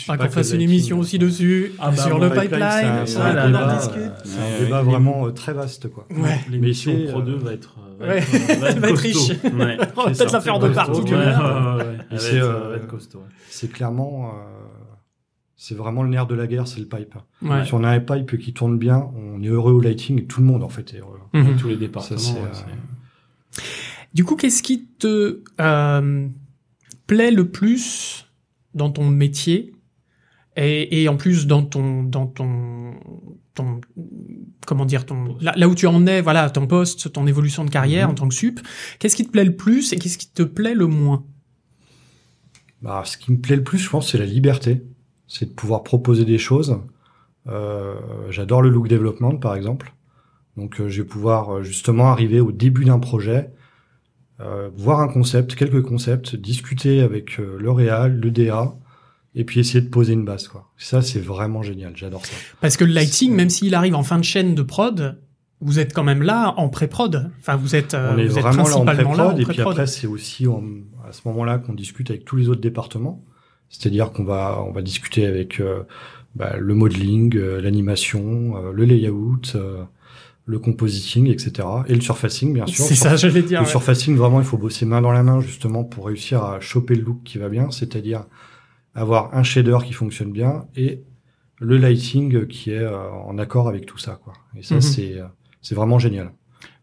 Pas qu'on fasse une émission aussi dessus Ah bah, sur bon, le pipeline. c'est un- c'est ouais, un on en débat, discute. euh, C'est un débat ouais. vraiment euh, très vaste, quoi. Ouais. L'émission Pro euh, 2 va être, euh, ouais, euh, va riche. Ouais. On va peut-être la faire de c'est partout. costaud. tu Ouais, verras. ouais, ouais, ouais. Elle Et va c'est, clairement, euh, c'est vraiment le nerf de la guerre, c'est le pipe. Ouais. Si on a un pipe qui tourne bien, on est heureux au lighting et tout le monde en fait est heureux. Mhm. Tous les départements. Ça, c'est, ouais, euh, Du coup, qu'est-ce qui te euh, plaît le plus dans ton métier? Et, et en plus dans ton dans ton ton comment dire ton là, là où tu en es voilà ton poste ton évolution de carrière Mhm. en tant que sup qu'est-ce qui te plaît le plus et qu'est-ce qui te plaît le moins? Bah, ce qui me plaît le plus, je pense, c'est la liberté. C'est de pouvoir proposer des choses. Euh, J'adore le look development, par exemple. Donc, euh, je vais pouvoir euh, justement arriver au début d'un projet, euh, voir un concept, quelques concepts, discuter avec euh, le réal, le DA, et puis essayer de poser une base quoi. Ça c'est vraiment génial, j'adore ça. Parce que le lighting, même s'il arrive en fin de chaîne de prod, vous êtes quand même là en pré-prod. Enfin, vous êtes, euh, on est vous êtes vraiment là en principalement là en pré-prod et puis après c'est aussi en- à ce moment-là qu'on discute avec tous les autres départements. C'est-à-dire qu'on va on va discuter avec euh, bah, le modeling, euh, l'animation, euh, le layout, euh, le compositing, etc. Et le surfacing bien sûr. C'est ça, j'allais dire. Le ouais. surfacing, vraiment, il faut bosser main dans la main justement pour réussir à choper le look qui va bien, c'est-à-dire avoir un shader qui fonctionne bien et le lighting qui est euh, en accord avec tout ça, quoi. Et ça, Mhm. c'est euh, c'est vraiment génial.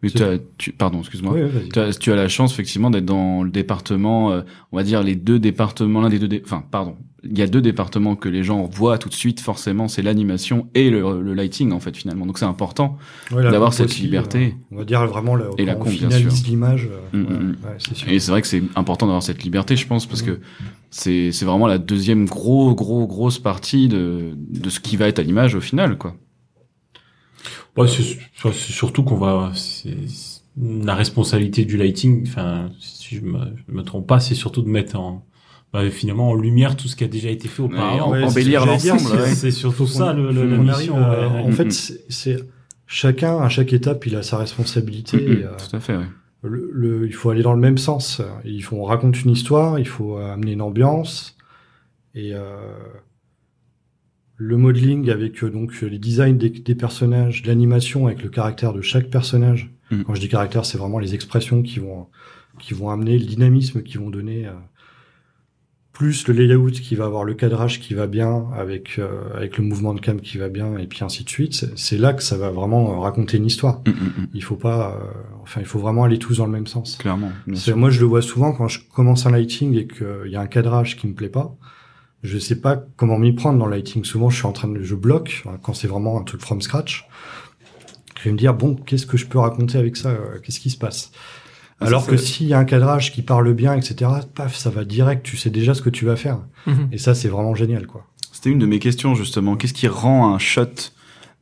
Mais as, tu, pardon, excuse-moi. Oui, oui, vas-y. Tu as, tu as la chance effectivement d'être dans le département, euh, on va dire les deux départements, l'un des deux, dé- enfin pardon, il y a deux départements que les gens voient tout de suite forcément, c'est l'animation et le, le lighting en fait finalement. Donc c'est important. Ouais, la d'avoir cette aussi, liberté. euh, on va dire vraiment le, Et la on finalise l'image. euh, Mm, ouais, mm, ouais, sûr. Et c'est vrai que c'est important d'avoir cette liberté, je pense, parce que c'est c'est vraiment la deuxième gros gros grosse partie de de ce qui va être à l'image au final quoi. Ouais, c'est c'est surtout qu'on va, c'est la responsabilité du lighting. Enfin, si je me, je me trompe pas, c'est surtout de mettre en, bah, finalement en lumière tout ce qui a déjà été fait auparavant. Ouais, embellir l'ensemble. ouais. C'est surtout ça le, le, la mission. arrive à- ouais. En fait, c'est- chacun à chaque étape, il a sa responsabilité. Mhm, et, euh, Tout à fait. Ouais. Le, le- il faut aller dans le même sens. Il faut on raconte une histoire, il faut euh, amener une ambiance et euh, le modeling avec euh, donc les designs des, des personnages, l'animation avec le caractère de chaque personnage. Mhm. Quand je dis caractère, c'est vraiment les expressions qui vont qui vont amener le dynamisme, qui vont donner euh, plus le layout qui va avoir le cadrage qui va bien avec euh, avec le mouvement de cam qui va bien et puis ainsi de suite. C'est- là que ça va vraiment euh, raconter une histoire. Mm, mm, mm. Il faut pas, euh, enfin, il faut vraiment aller tous dans le même sens. Clairement. Moi, je le vois souvent quand je commence un lighting et qu'il y a un cadrage qui me plaît pas. Je sais pas comment m'y prendre dans le lighting. Souvent, je suis en train de, je bloque quand c'est vraiment un truc from scratch. Je vais me dire bon, qu'est-ce que je peux raconter avec ça Qu'est-ce qui se passe? Alors ça, que s'il y a un cadrage qui parle bien, etc., paf, ça va direct. Tu sais déjà ce que tu vas faire. Mhm. Et ça, c'est vraiment génial, quoi. C'était une de mes questions justement. Qu'est-ce qui rend un shot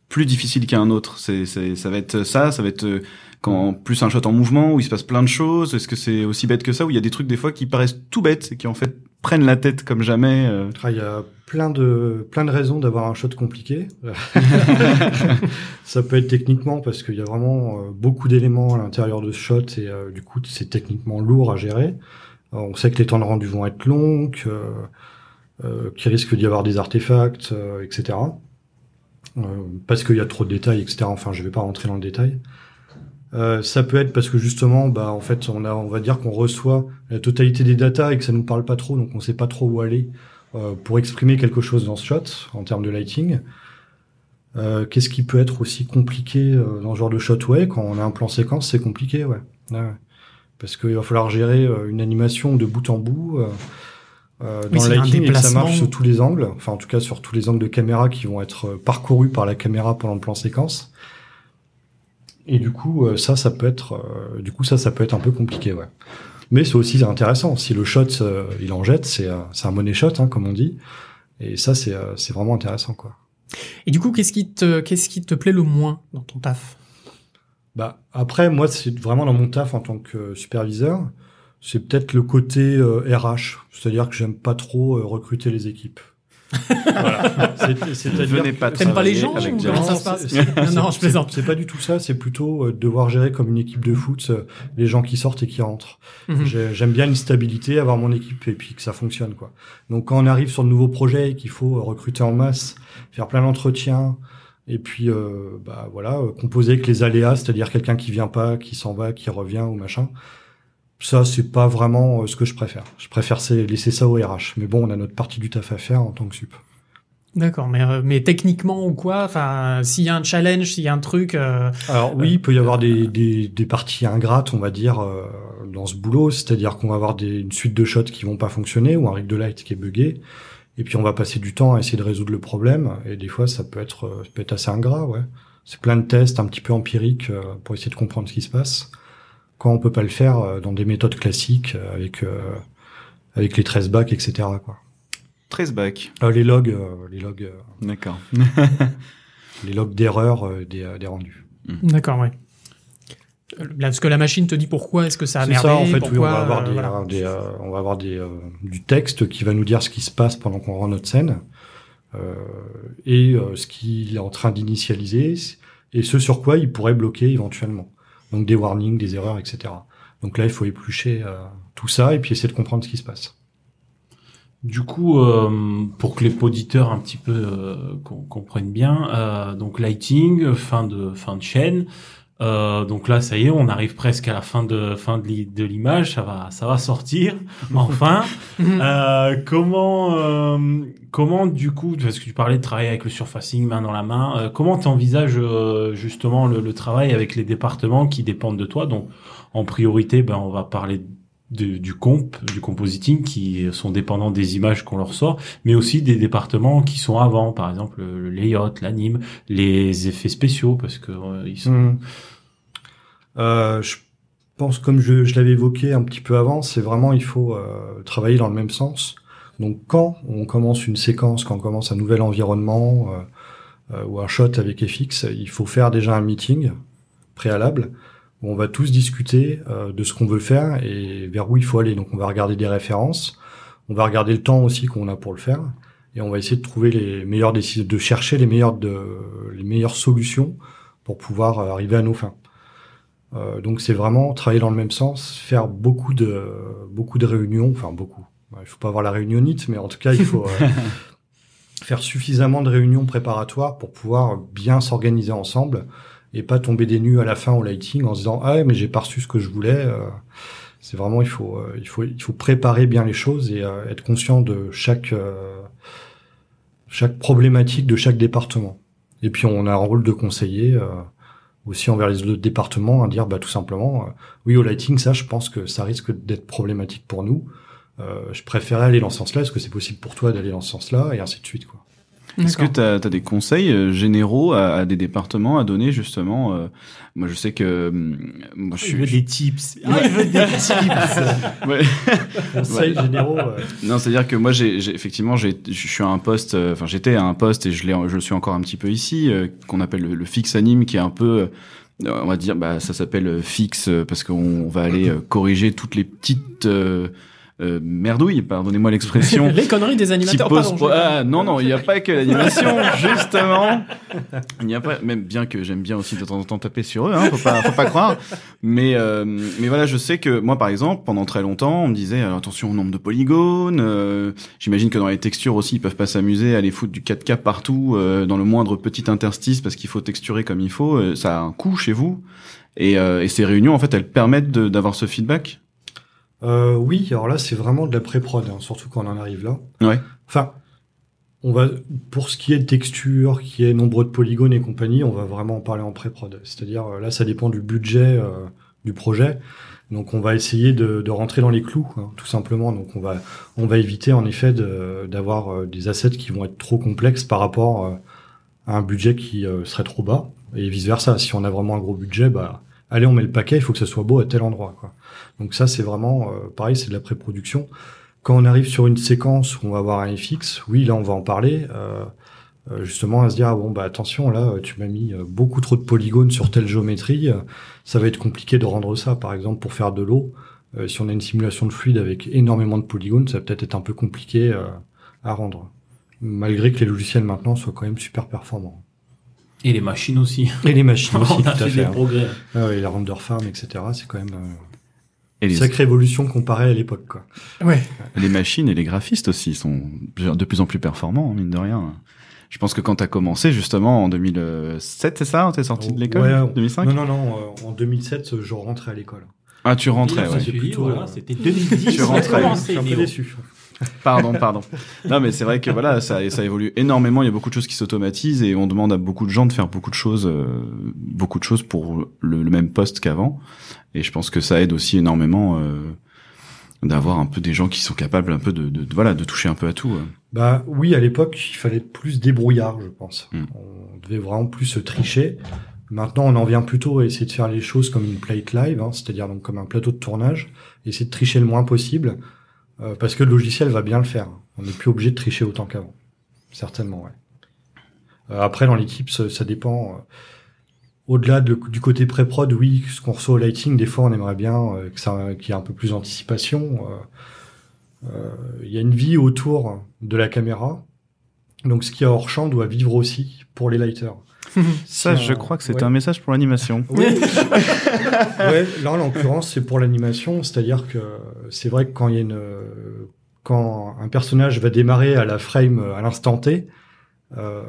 plus difficile qu'un autre? C'est c'est ça va être ça, ça va être euh, quand plus un shot en mouvement où il se passe plein de choses. Est-ce que c'est aussi bête que ça où il y a des trucs des fois qui paraissent tout bêtes et qui en fait prennent la tête comme jamais euh. Ah, Il y a plein de plein de raisons d'avoir un shot compliqué. ça peut être techniquement parce qu'il y a vraiment euh, beaucoup d'éléments à l'intérieur de ce shot et euh, du coup c'est techniquement lourd à gérer. On sait que les temps de rendu vont être longs, euh, qu'il risque d'y avoir des artefacts, euh, etc. Parce qu'il y a trop de détails, etc. Enfin, je vais pas rentrer dans le détail. Euh, ça peut être parce que justement, bah en fait, on a, on va dire qu'on reçoit la totalité des datas et que ça nous parle pas trop, donc on sait pas trop où aller euh, pour exprimer quelque chose dans ce shot en termes de lighting. Euh, Qu'est-ce qui peut être aussi compliqué euh, dans ce genre de shot? Ouais, quand on a un plan séquence, c'est compliqué, ouais. Ouais, ouais. Parce qu'il va falloir gérer euh, une animation de bout en bout. Euh, Oui, dans le lighting, et que ça marche sur tous les angles, enfin en tout cas sur tous les angles de caméra qui vont être parcourus par la caméra pendant le plan séquence. Et du coup, euh, ça, ça peut être, euh, du coup, ça, ça peut être un peu compliqué, ouais. Mais c'est aussi intéressant. Si le shot, euh, il en jette, c'est, euh, c'est un money shot, hein, comme on dit. Et ça, c'est, euh, c'est vraiment intéressant, quoi. Et du coup, qu'est-ce qui te, qu'est-ce qui te plaît le moins dans ton taf? Bah après, moi, c'est vraiment dans mon taf en tant que superviseur, c'est peut-être le côté euh, RH, c'est-à-dire que j'aime pas trop euh, recruter les équipes. Voilà. C'est- C'est-à-dire pas T'aimes pas les travailler gens avec ou Jack. comment ça Non, se passe c'est- c'est- Non, je plaisante. C'est pas du tout ça, c'est plutôt euh, devoir gérer comme une équipe de foot euh, les gens qui sortent et qui rentrent. Mhm. J'ai- J'aime bien une stabilité, avoir mon équipe et puis que ça fonctionne quoi. Donc quand on arrive sur de nouveaux projets et qu'il faut euh, recruter en masse, faire plein d'entretiens et puis euh, bah voilà, composer avec les aléas, c'est-à-dire quelqu'un qui vient pas, qui s'en va, qui revient ou machin. Ça c'est pas vraiment euh, ce que je préfère. Je préfère laisser ça au RH. Mais bon, on a notre partie du taf à faire en tant que sup. D'accord, mais, euh, mais techniquement ou quoi Enfin, s'il y a un challenge, s'il y a un truc. euh, Alors oui, il peut y avoir des, des, des parties ingrates, on va dire, euh, dans ce boulot, c'est-à-dire qu'on va avoir des, une suite de shots qui vont pas fonctionner ou un rig de light qui est buggé, et puis on va passer du temps à essayer de résoudre le problème, et des fois ça peut être, euh, ça peut être assez ingrat, ouais. C'est plein de tests un petit peu empiriques euh, pour essayer de comprendre ce qui se passe. Quand on peut pas le faire euh, dans des méthodes classiques euh, avec euh, avec les 13 bacs, etc. Quoi. 13 bacs. Euh, les logs, euh, les logs, euh, D'accord. les logs d'erreur euh, des, des rendus. D'accord, ouais. Parce que la machine te dit pourquoi est-ce que ça a C'est merdé, ça, en fait, oui, on pourquoi, va avoir, des, voilà. des, on va avoir des, euh, du texte qui va nous dire ce qui se passe pendant qu'on rend notre scène euh, et euh, ce qu'il est en train d'initialiser et ce sur quoi il pourrait bloquer éventuellement. Donc des warnings, des erreurs, etc. Donc là, il faut éplucher euh, tout ça et puis essayer de comprendre ce qui se passe. Du coup, euh, pour que les auditeurs un petit peu euh, com- comprennent bien, donc lighting, fin de fin de chaîne. Euh, donc là, ça y est, on arrive presque à la fin de fin de l'i- de l'image. Ça va, ça va sortir enfin. Euh, comment, euh, comment du coup, parce que tu parlais de travailler avec le surfacing main dans la main, euh, comment tu envisages justement le, le travail avec les départements qui dépendent de toi? Donc, en priorité, ben, on va parler du comp, du compositing, qui sont dépendants des images qu'on leur sort, mais aussi des départements qui sont avant, par exemple le layout, l'anime, les effets spéciaux, parce que euh, ils sont. Mhm. Euh, je pense, comme je, je l'avais évoqué un petit peu avant, c'est vraiment il faut euh, travailler dans le même sens. Donc quand on commence une séquence, quand on commence un nouvel environnement euh, euh, ou un shot avec FX, il faut faire déjà un meeting préalable où on va tous discuter euh, de ce qu'on veut faire et vers où il faut aller. Donc on va regarder des références, on va regarder le temps aussi qu'on a pour le faire et on va essayer de trouver les meilleures décisions, de chercher les meilleures de les meilleures solutions pour pouvoir euh, arriver à nos fins. Euh, donc c'est vraiment travailler dans le même sens, faire beaucoup de beaucoup de réunions, enfin beaucoup. Ouais, Il faut pas avoir la réunionnite, mais en tout cas il faut euh, faire suffisamment de réunions préparatoires pour pouvoir bien s'organiser ensemble et pas tomber des nues à la fin au lighting en se disant ah mais j'ai pas reçu ce que je voulais. Euh, c'est vraiment il faut euh, il faut il faut préparer bien les choses et euh, être conscient de chaque chaque problématique de chaque département. Et puis on a un rôle de conseiller. aussi envers les autres départements à dire bah tout simplement oui au lighting ça je pense que ça risque d'être problématique pour nous je préférais aller dans ce sens-là est-ce que c'est possible pour toi d'aller dans ce sens-là? Et ainsi de suite quoi Est-ce que tu as, des conseils euh, généraux à, à des départements à donner justement euh, Moi, je sais que hum, moi, je Il suis. veut des tips. Ah, il veut des tips. Ouais. conseils généraux euh, Non, c'est-à-dire que moi, j'ai j'ai- effectivement, j'ai- je suis à un poste, euh, enfin, j'étais à un poste et je, l'ai, je le suis encore un petit peu ici, euh, qu'on appelle le, le fixe anime, qui est un peu, euh, on va dire, bah, ça s'appelle euh, fixe euh, parce qu'on va aller euh, corriger toutes les petites euh, euh, merdouilles, pardonnez-moi l'expression. Les conneries des animateurs, pardon. pro- Ah, non, non, il n'y a pas que l'animation, justement. Il n'y a pas, même bien que j'aime bien aussi de temps en temps taper sur eux, hein, faut pas, faut pas croire. Mais, euh, mais voilà, je sais que moi, par exemple, pendant très longtemps, on me disait, alors, attention au nombre de polygones. euh, J'imagine que dans les textures aussi, ils peuvent pas s'amuser à aller foutre du 4K partout, euh, dans le moindre petit interstice, parce qu'il faut texturer comme il faut. euh, ça a un coût chez vous. Et, euh, et ces réunions, en fait, elles permettent d'avoir ce feedback. Euh, oui, alors là, c'est vraiment de la pré-prod, hein, surtout quand on en arrive là. Ouais. Enfin, on va, pour ce qui est de texture, qui est nombre de polygones et compagnie, on va vraiment en parler en pré-prod. C'est-à-dire, euh, là, ça dépend du budget euh, du projet. Donc, on va essayer de, de rentrer dans les clous, hein, tout simplement. Donc, on va, on va éviter, en effet, de- d'avoir euh, des assets qui vont être trop complexes par rapport euh, à un budget qui euh, serait trop bas. Et vice-versa. Si on a vraiment un gros budget, bah, allez, on met le paquet, il faut que ça soit beau à tel endroit, quoi. Donc ça, c'est vraiment euh, pareil, c'est de la pré-production. Quand on arrive sur une séquence où on va avoir un FX, oui, là, on va en parler. euh, euh, justement, à se dire ah bon bah attention, là, tu m'as mis euh, beaucoup trop de polygones sur telle géométrie. euh, ça va être compliqué de rendre ça. Par exemple, pour faire de l'eau, euh, si on a une simulation de fluide avec énormément de polygones, ça va peut-être être un peu compliqué euh, à rendre. Malgré que les logiciels maintenant soient quand même super performants. Et les machines aussi. Et les machines aussi, on tout a à fait fait. des hein. progrès. Ah ouais, la render farm, etc. C'est quand même euh, Et les, sacrée évolution comparée à l'époque, quoi. Ouais. Les machines et les graphistes aussi sont de plus en plus performants, mine de rien. Je pense que quand t'as commencé, justement, en 2007, c'est ça T'es sorti de l'école? Ouais, 2005 Non, non, non. euh, en 2007, je rentrais à l'école. Ah, tu rentrais, ouais. plutôt, voilà, euh, c'était 2010. Tu rentrais. Je commencé, suis un peu déçu. Pardon, pardon. Non, mais c'est vrai que voilà, ça, ça évolue énormément. Il y a beaucoup de choses qui s'automatisent et on demande à beaucoup de gens de faire beaucoup de choses, euh, beaucoup de choses pour le, le même poste qu'avant. Et je pense que ça aide aussi énormément euh, d'avoir un peu des gens qui sont capables un peu de, de, de- voilà, de toucher un peu à tout. euh. Bah oui, à l'époque, il fallait être plus débrouillard, je pense. Mm. On devait vraiment plus se tricher. Maintenant, on en vient plutôt à essayer de faire les choses comme une plate live, hein, c'est-à-dire donc comme un plateau de tournage, essayer de tricher le moins possible, euh, parce que le logiciel va bien le faire. On n'est plus obligé de tricher autant qu'avant. Certainement, ouais. Euh, après, dans l'équipe, ça, ça dépend. euh, au-delà de- du côté pré-prod, oui, ce qu'on reçoit au lighting, des fois, on aimerait bien euh, qu'il y ait un peu plus d'anticipation. Il y a une vie autour de la caméra. Donc, ce qui est hors champ doit vivre aussi pour les lighters. Ça, je crois que ouais. un message pour l'animation. Oui. ouais, là, en l'occurrence, c'est pour l'animation, c'est-à-dire que c'est vrai que quand il y a une, quand un personnage va démarrer à la frame à l'instant T, euh,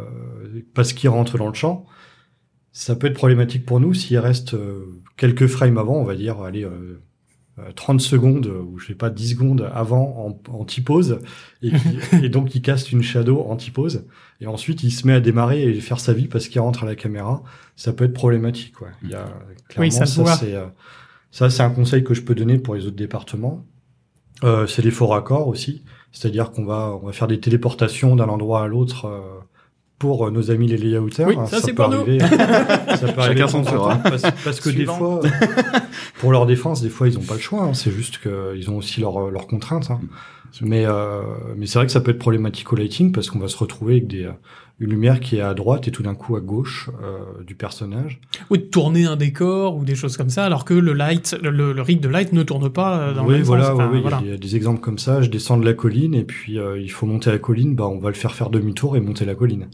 parce qu'il rentre dans le champ, ça peut être problématique pour nous s'il reste euh, quelques frames avant, on va dire, allez, euh, 30 secondes ou je sais pas 10 secondes avant en, T-pose et, et donc il casse une shadow en T-pose et ensuite il se met à démarrer et faire sa vie parce qu'il rentre à la caméra. Ça peut être problématique quoi il y a clairement ça se voit. c'est euh, ça c'est un conseil que je peux donner pour les autres départements. Euh, c'est des faux raccords aussi. C'est-à-dire qu'on va on va faire des téléportations d'un endroit à l'autre euh, pour euh, nos amis les layouters Oui, hein, ça, c'est peut pour nous. arriver, ça peut arriver son tour, hein. parce, parce que des fois pour leur défense, des fois, ils ont pas le choix. hein. C'est juste qu'ils ont aussi leurs leurs contraintes. hein. Mais, euh, mais c'est vrai que ça peut être problématique au lighting parce qu'on va se retrouver avec des, euh, une lumière qui est à droite et tout d'un coup à gauche euh, du personnage. Ou de tourner un décor ou des choses comme ça, alors que le light, le, le rig de light ne tourne pas euh, dans le oui, même voilà, sens. Enfin, a voilà. des- il y, a des exemples comme ça. Je descends de la colline et puis euh, il faut monter la colline. Bah, on va le faire faire demi-tour et monter la colline.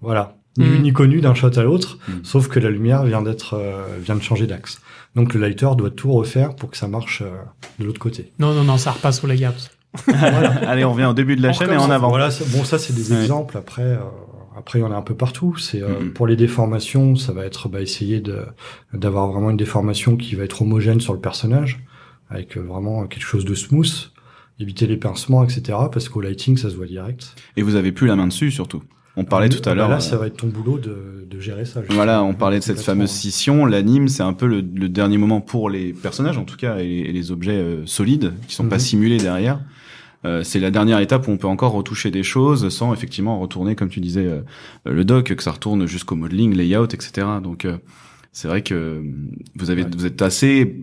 Voilà. Ni Mm. vu ni connu d'un shot à l'autre, Mm. sauf que la lumière vient d'être euh, vient de changer d'axe. Donc le lighter doit tout refaire pour que ça marche euh, de l'autre côté. Non, non, non, ça repasse au layout. Allez, on revient au début de la On chaîne et en avant. Voilà, bon, ça c'est des Ouais. exemples. Après, euh, après il y en a un peu partout. C'est euh, Mhm. pour les déformations, ça va être bah, essayer de d'avoir vraiment une déformation qui va être homogène sur le personnage, avec euh, vraiment quelque chose de smooth, éviter les pincements, etc. Parce qu'au lighting, ça se voit direct. Et vous avez plus la main dessus, surtout. On parlait tout à Bah, l'heure. Là, euh, ça va être ton boulot de, de gérer ça. justement. Voilà, on parlait de cette fameuse scission. L'anime, c'est un peu le, le dernier moment pour les personnages, en tout cas, et, et les objets euh, solides qui sont pas Mhm. simulés derrière. Euh, c'est la dernière étape où on peut encore retoucher des choses sans effectivement retourner, comme tu disais, euh, le doc, que ça retourne jusqu'au modeling, layout, etc. Donc euh, c'est vrai que euh, vous avez, Ouais. vous êtes assez,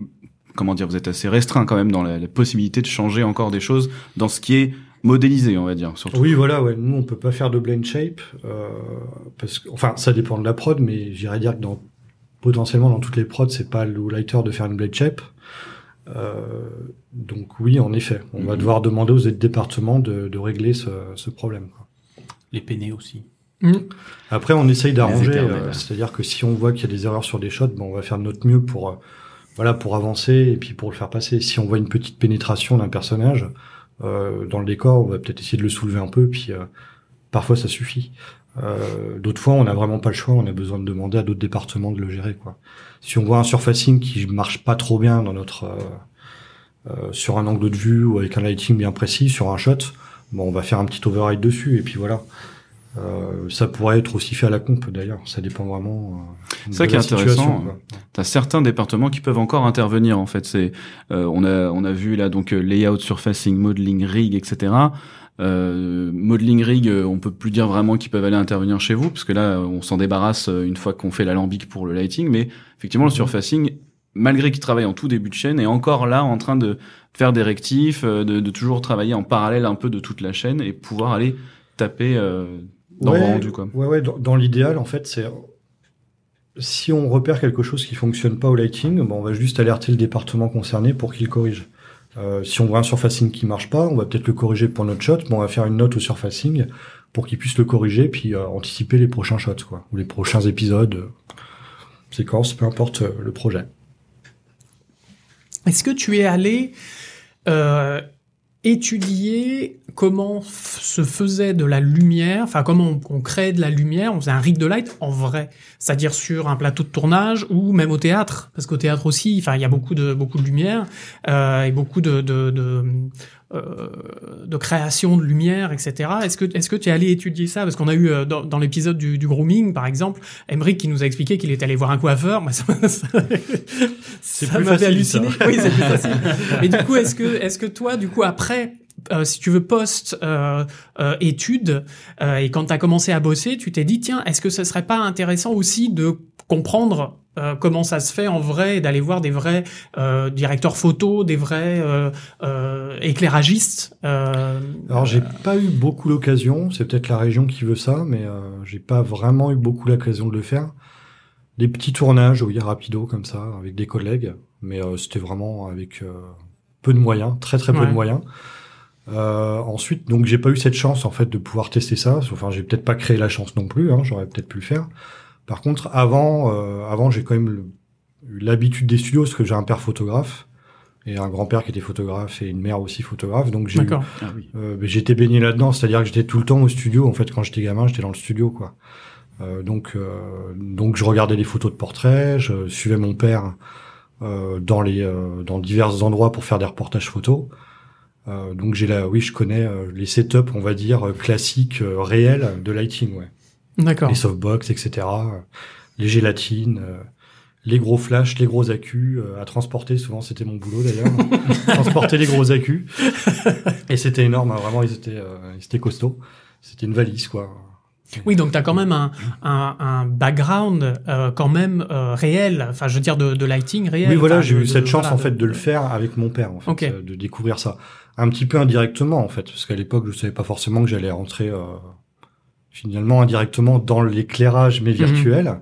comment dire, vous êtes assez restreint quand même dans la, la possibilité de changer encore des choses dans ce qui est modélisé, on va dire. Surtout. Oui, voilà, ouais. Nous, on peut pas faire de blend shape, euh, parce que, enfin, ça dépend de la prod, mais j'irais dire que dans, potentiellement, dans toutes les prods, c'est pas le lighter de faire une blade shape. Euh, donc oui, en effet, on va Mhm. devoir demander aux autres départements de, de régler ce, ce problème. quoi. Les peinés aussi. Après, on essaye d'arranger, euh, c'est-à-dire que si on voit qu'il y a des erreurs sur des shots, ben, on va faire de notre mieux pour, euh, voilà, pour avancer et puis pour le faire passer. Si on voit une petite pénétration d'un personnage euh, dans le décor, on va peut-être essayer de le soulever un peu, puis euh, parfois ça suffit. Euh, D'autres fois, on n'a vraiment pas le choix, on a besoin de demander à d'autres départements de le gérer. Quoi. Si on voit un surfacing qui marche pas trop bien dans notre euh, euh, sur un angle de vue ou avec un lighting bien précis sur un shot, bon, on va faire un petit override dessus et puis voilà. Euh, ça pourrait être aussi fait à la comp d'ailleurs, ça dépend vraiment. Euh, C'est ça qui est intéressant, quoi. T'as certains départements qui peuvent encore intervenir en fait. C'est euh, on a on a vu là donc layout, surfacing, modeling, rig, etc. Euh, modeling rig, euh, on peut plus dire vraiment qu'ils peuvent aller intervenir chez vous parce que là on s'en débarrasse euh, une fois qu'on fait l'alambic pour le lighting. Mais effectivement le Mhm. surfacing, malgré qu'il travaille en tout début de chaîne, est encore là en train de faire des rectifs, euh, de, de toujours travailler en parallèle un peu de toute la chaîne et pouvoir aller taper euh, dans ouais, le rendu quoi. Ouais, ouais, dans, dans l'idéal, en fait, c'est si on repère quelque chose qui fonctionne pas au lighting, bon, on va juste alerter le département concerné pour qu'il corrige. Euh, si on voit un surfacing qui marche pas, on va peut-être le corriger pour notre shot, mais on va faire une note au surfacing pour qu'il puisse le corriger puis euh, anticiper les prochains shots, quoi, ou les prochains épisodes, séquences, peu importe euh, le projet. Est-ce que tu es allé euh, étudier comment se faisait de la lumière, enfin comment on, on crée de la lumière, on faisait un rig de light en vrai, c'est-à-dire sur un plateau de tournage ou même au théâtre, parce qu'au théâtre aussi, enfin il y a beaucoup de beaucoup de lumière euh, et beaucoup de de, de, de création de lumière, etc. Est-ce que est-ce que tu es allé étudier ça? Parce qu'on a eu euh, dans, dans l'épisode du, du grooming, par exemple, Emmerich qui nous a expliqué qu'il était allé voir un coiffeur. Moi, ça, m'a- ça, C'est ça plus m'avait facile, halluciné. ça. Oui, c'est plus facile. Mais du coup, est-ce que est-ce que toi, du coup, après euh, si tu veux post euh, euh, études euh, et quand tu as commencé à bosser, tu t'es dit tiens, est-ce que ce serait pas intéressant aussi de comprendre euh, comment ça se fait en vrai et d'aller voir des vrais euh, directeurs photo, des vrais euh, éclairagistes Alors j'ai pas eu beaucoup l'occasion, c'est peut-être la région qui veut ça, mais j'ai pas vraiment eu beaucoup l'occasion de le faire. des petits tournages, oui, rapido comme ça, avec des collègues, mais c'était vraiment avec peu de moyens, très très peu Ouais. de moyens. Euh, ensuite, donc j'ai pas eu cette chance en fait de pouvoir tester ça. Enfin, j'ai peut-être pas créé la chance non plus. Hein, J'aurais peut-être pu le faire. Par contre, avant, euh, avant, j'ai quand même eu l'habitude des studios parce que j'ai un père photographe et un grand-père qui était photographe et une mère aussi photographe. Donc j'ai. Ah oui. euh, mais j'étais baigné là-dedans, c'est-à-dire que j'étais tout le temps au studio. En fait, quand j'étais gamin, j'étais dans le studio, quoi. Euh, donc, euh, donc, je regardais les photos de portraits, je suivais mon père euh, dans les euh, dans divers endroits pour faire des reportages photos. Euh, donc, j'ai là, oui, je connais euh, les setups, on va dire classiques, euh, réels de lighting, ouais. D'accord. Les softbox, etc. les gélatines. euh, les gros flashs, les gros accus euh, à transporter, souvent c'était mon boulot d'ailleurs, transporter les gros accus. Et c'était énorme, hein, vraiment ils étaient, euh, ils étaient costauds. C'était une valise quoi. Oui, donc tu as quand même un, un, un background euh, quand même euh, réel, enfin je veux dire de, de lighting réel. Oui voilà, j'ai eu de- cette chance voilà, en fait de le faire avec mon père en fait, Ok. euh, de découvrir ça. Un petit peu indirectement en fait, parce qu'à l'époque je savais pas forcément que j'allais rentrer euh, finalement indirectement dans l'éclairage mais virtuel.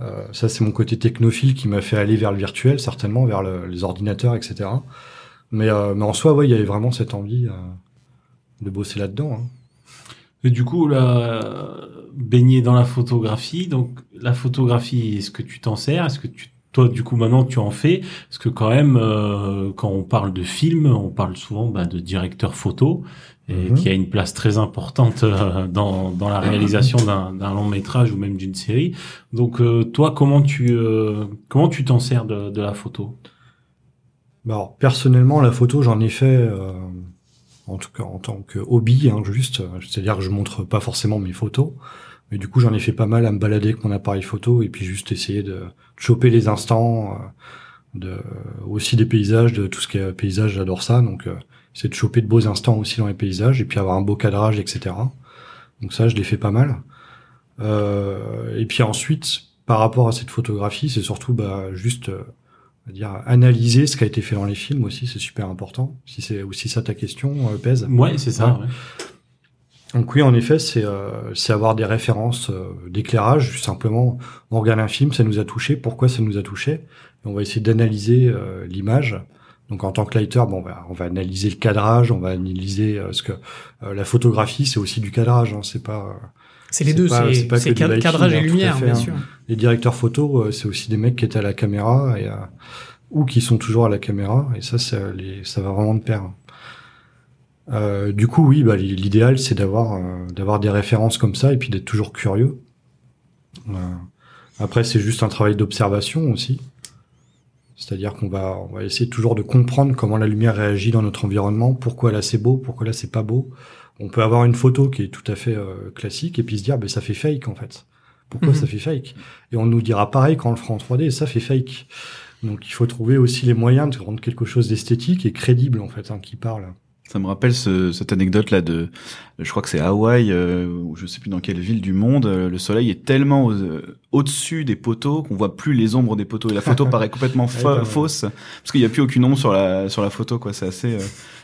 Euh, ça c'est mon côté technophile qui m'a fait aller vers le virtuel certainement, vers le- les ordinateurs etc. Mais, euh, mais en soi ouais, il y avait vraiment cette envie euh, de bosser là-dedans. hein. Et du coup, là, baigné dans la photographie, donc la photographie, est-ce que tu t'en sers? Est-ce que tu, toi, du coup, maintenant, tu en fais? Parce que quand même, euh, quand on parle de film, on parle souvent bah, de directeur photo, et Mhm. qui a une place très importante euh, dans, dans la réalisation d'un long métrage ou même d'une série. Donc, euh, toi, comment tu euh, comment tu t'en sers de, de la photo? Bah, alors, personnellement, la photo, j'en ai fait, euh, en tout cas en tant que hobby, hein, juste. C'est-à-dire que je montre pas forcément mes photos, mais du coup, j'en ai fait pas mal à me balader avec mon appareil photo et puis juste essayer de, de choper les instants, euh, de, aussi des paysages, de tout ce qui est paysage, j'adore ça. Donc, euh, c'est de choper de beaux instants aussi dans les paysages et puis avoir un beau cadrage, etc. Donc ça, je l'ai fait pas mal. Euh, et puis ensuite, par rapport à cette photographie, c'est surtout bah, juste euh, on va dire analyser ce qui a été fait dans les films aussi, c'est super important. Si c'est aussi ça ta question, euh, pèse. Ouais, c'est ça. ouais. Donc oui, en effet, c'est euh, c'est avoir des références euh, d'éclairage. Simplement, on regarde un film, ça nous a touché. Pourquoi ça nous a touché? Et On va essayer d'analyser l'image. Donc en tant que lighter, bon, on va, on va analyser le cadrage, on va analyser euh, ce que euh, la photographie, c'est aussi du cadrage. Hein, c'est pas euh, C'est les deux, c'est cadrage hein, et lumière, fait, bien hein. sûr. les directeurs photo, euh, c'est aussi des mecs qui étaient à la caméra et euh, ou qui sont toujours à la caméra. Et ça, ça, les, ça va vraiment de pair. Euh, du coup, oui, bah, l'idéal, c'est d'avoir euh, d'avoir des références comme ça et puis d'être toujours curieux. Euh, après, c'est juste un travail d'observation aussi. C'est-à-dire qu'on va, on va essayer toujours de comprendre comment la lumière réagit dans notre environnement, pourquoi là c'est beau, pourquoi là c'est pas beau. On peut avoir une photo qui est tout à fait euh, classique et puis se dire, ben ça fait fake en fait. Pourquoi Mhm. ça fait fake? Et on nous dira pareil quand on le fera en 3D, ça fait fake. Donc il faut trouver aussi les moyens de rendre quelque chose d'esthétique et crédible en fait, hein, qui parle. Ça me rappelle ce, cette anecdote là de, je crois que c'est Hawaï, euh, ou je sais plus dans quelle ville du monde. euh, le soleil est tellement au- euh, au-dessus des poteaux qu'on voit plus les ombres des poteaux et la photo paraît complètement fa- fausse parce qu'il n'y a plus aucune ombre sur la sur la photo quoi. C'est assez euh,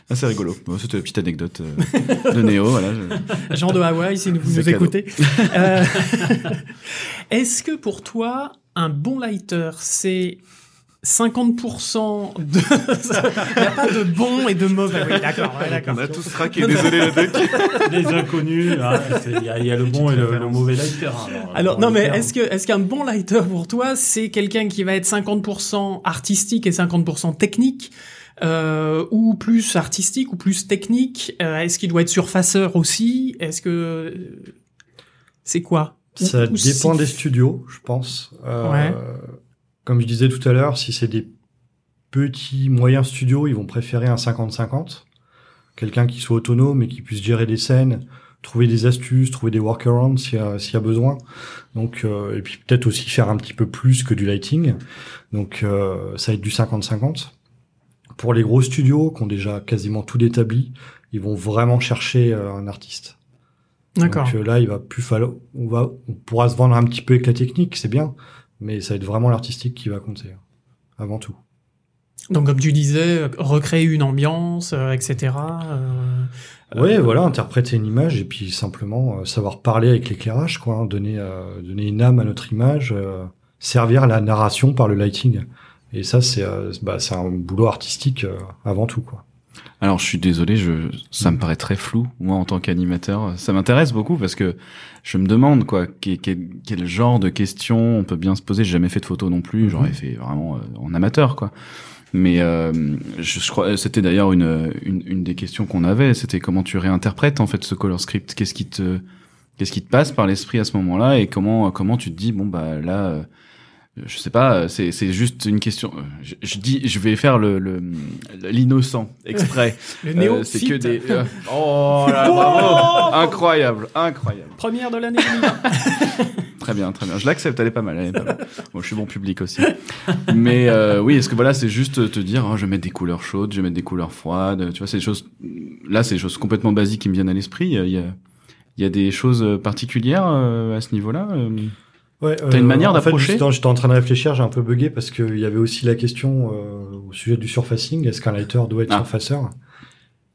assez rigolo. Bon, C'était une petite anecdote euh, de Néo. Voilà. je- Jean de Hawaï, si vous nous cadeau. écoutez. Euh, Est-ce que pour toi, un bon lighter, c'est 50% de... Il n'y a pas de bon et de mauvais. Oui, d'accord, ouais, d'accord. On a tous craqué. Désolé le doc. Les inconnus, hein, il y, y a le bon et le, le mauvais lighter. hein, Alors dans non mais est-ce que est-ce qu'un bon lighter pour toi c'est quelqu'un qui va être 50% artistique et 50% technique euh, ou plus artistique ou plus technique Euh, Est-ce qu'il doit être surfaceur aussi? Est-ce que c'est quoi? Ou- Ça ou dépend si- des studios, je pense. Euh, Ouais. Comme je disais tout à l'heure, si c'est des petits moyens studios, ils vont préférer un 50-50. Quelqu'un qui soit autonome et qui puisse gérer des scènes, trouver des astuces, trouver des workarounds s'il y, a- s'il y a besoin. Donc, euh, et puis peut-être aussi faire un petit peu plus que du lighting. Donc euh, ça va être du 50-50. Pour les gros studios qui ont déjà quasiment tout établi, ils vont vraiment chercher euh, un artiste. D'accord. Donc euh, là, il va plus falloir, on va, on pourra se vendre un petit peu avec la technique, c'est bien, mais ça va être vraiment l'artistique qui va compter hein, avant tout. Donc comme tu disais, recréer une ambiance, euh, etc. euh, Ouais, euh, voilà, interpréter une image et puis simplement euh, savoir parler avec l'éclairage, quoi, hein, donner, euh, donner une âme à notre image, euh, servir la narration par le lighting. Et ça, c'est bah, c'est un boulot artistique euh, avant tout, quoi. Alors, je suis désolé, je, ça me paraît très flou, moi, en tant qu'animateur. Ça m'intéresse beaucoup parce que je me demande, quoi, quel, genre de questions on peut bien se poser. J'ai jamais fait de photo non plus, j'aurais fait vraiment euh, en amateur, quoi. Mais euh, je, je crois, c'était d'ailleurs une, une, une des questions qu'on avait, c'était comment tu réinterprètes, en fait, ce color script? Qu'est-ce qui te, qu'est-ce qui te passe par l'esprit à ce moment-là? Et comment, comment tu te dis, bon, bah, là, euh, je sais pas, c'est c'est juste une question. euh, Je, je dis, je vais faire le le- l'innocent exprès. Le Euh, néo c'est que des. euh, oh là, bravo, incroyable, incroyable. Première de l'année 2020. Très bien, très bien. Je l'accepte, elle est pas mal. Elle est pas mal. Bon, je suis bon public aussi. Mais euh, oui, est-ce que voilà, c'est juste te dire, oh, je vais mettre des couleurs chaudes, je vais mettre des couleurs froides. Tu vois, c'est des choses. Là, c'est des choses complètement basiques qui me viennent à l'esprit. Il y a, il y a, des choses particulières euh, à ce niveau-là. Euh Ouais, T'as une manière en fait, d'approcher J'étais en train de réfléchir, j'ai un peu bugué parce qu'il y avait aussi la question euh, au sujet du surfacing. Est-ce qu'un lighter doit être Ah. surfaceur?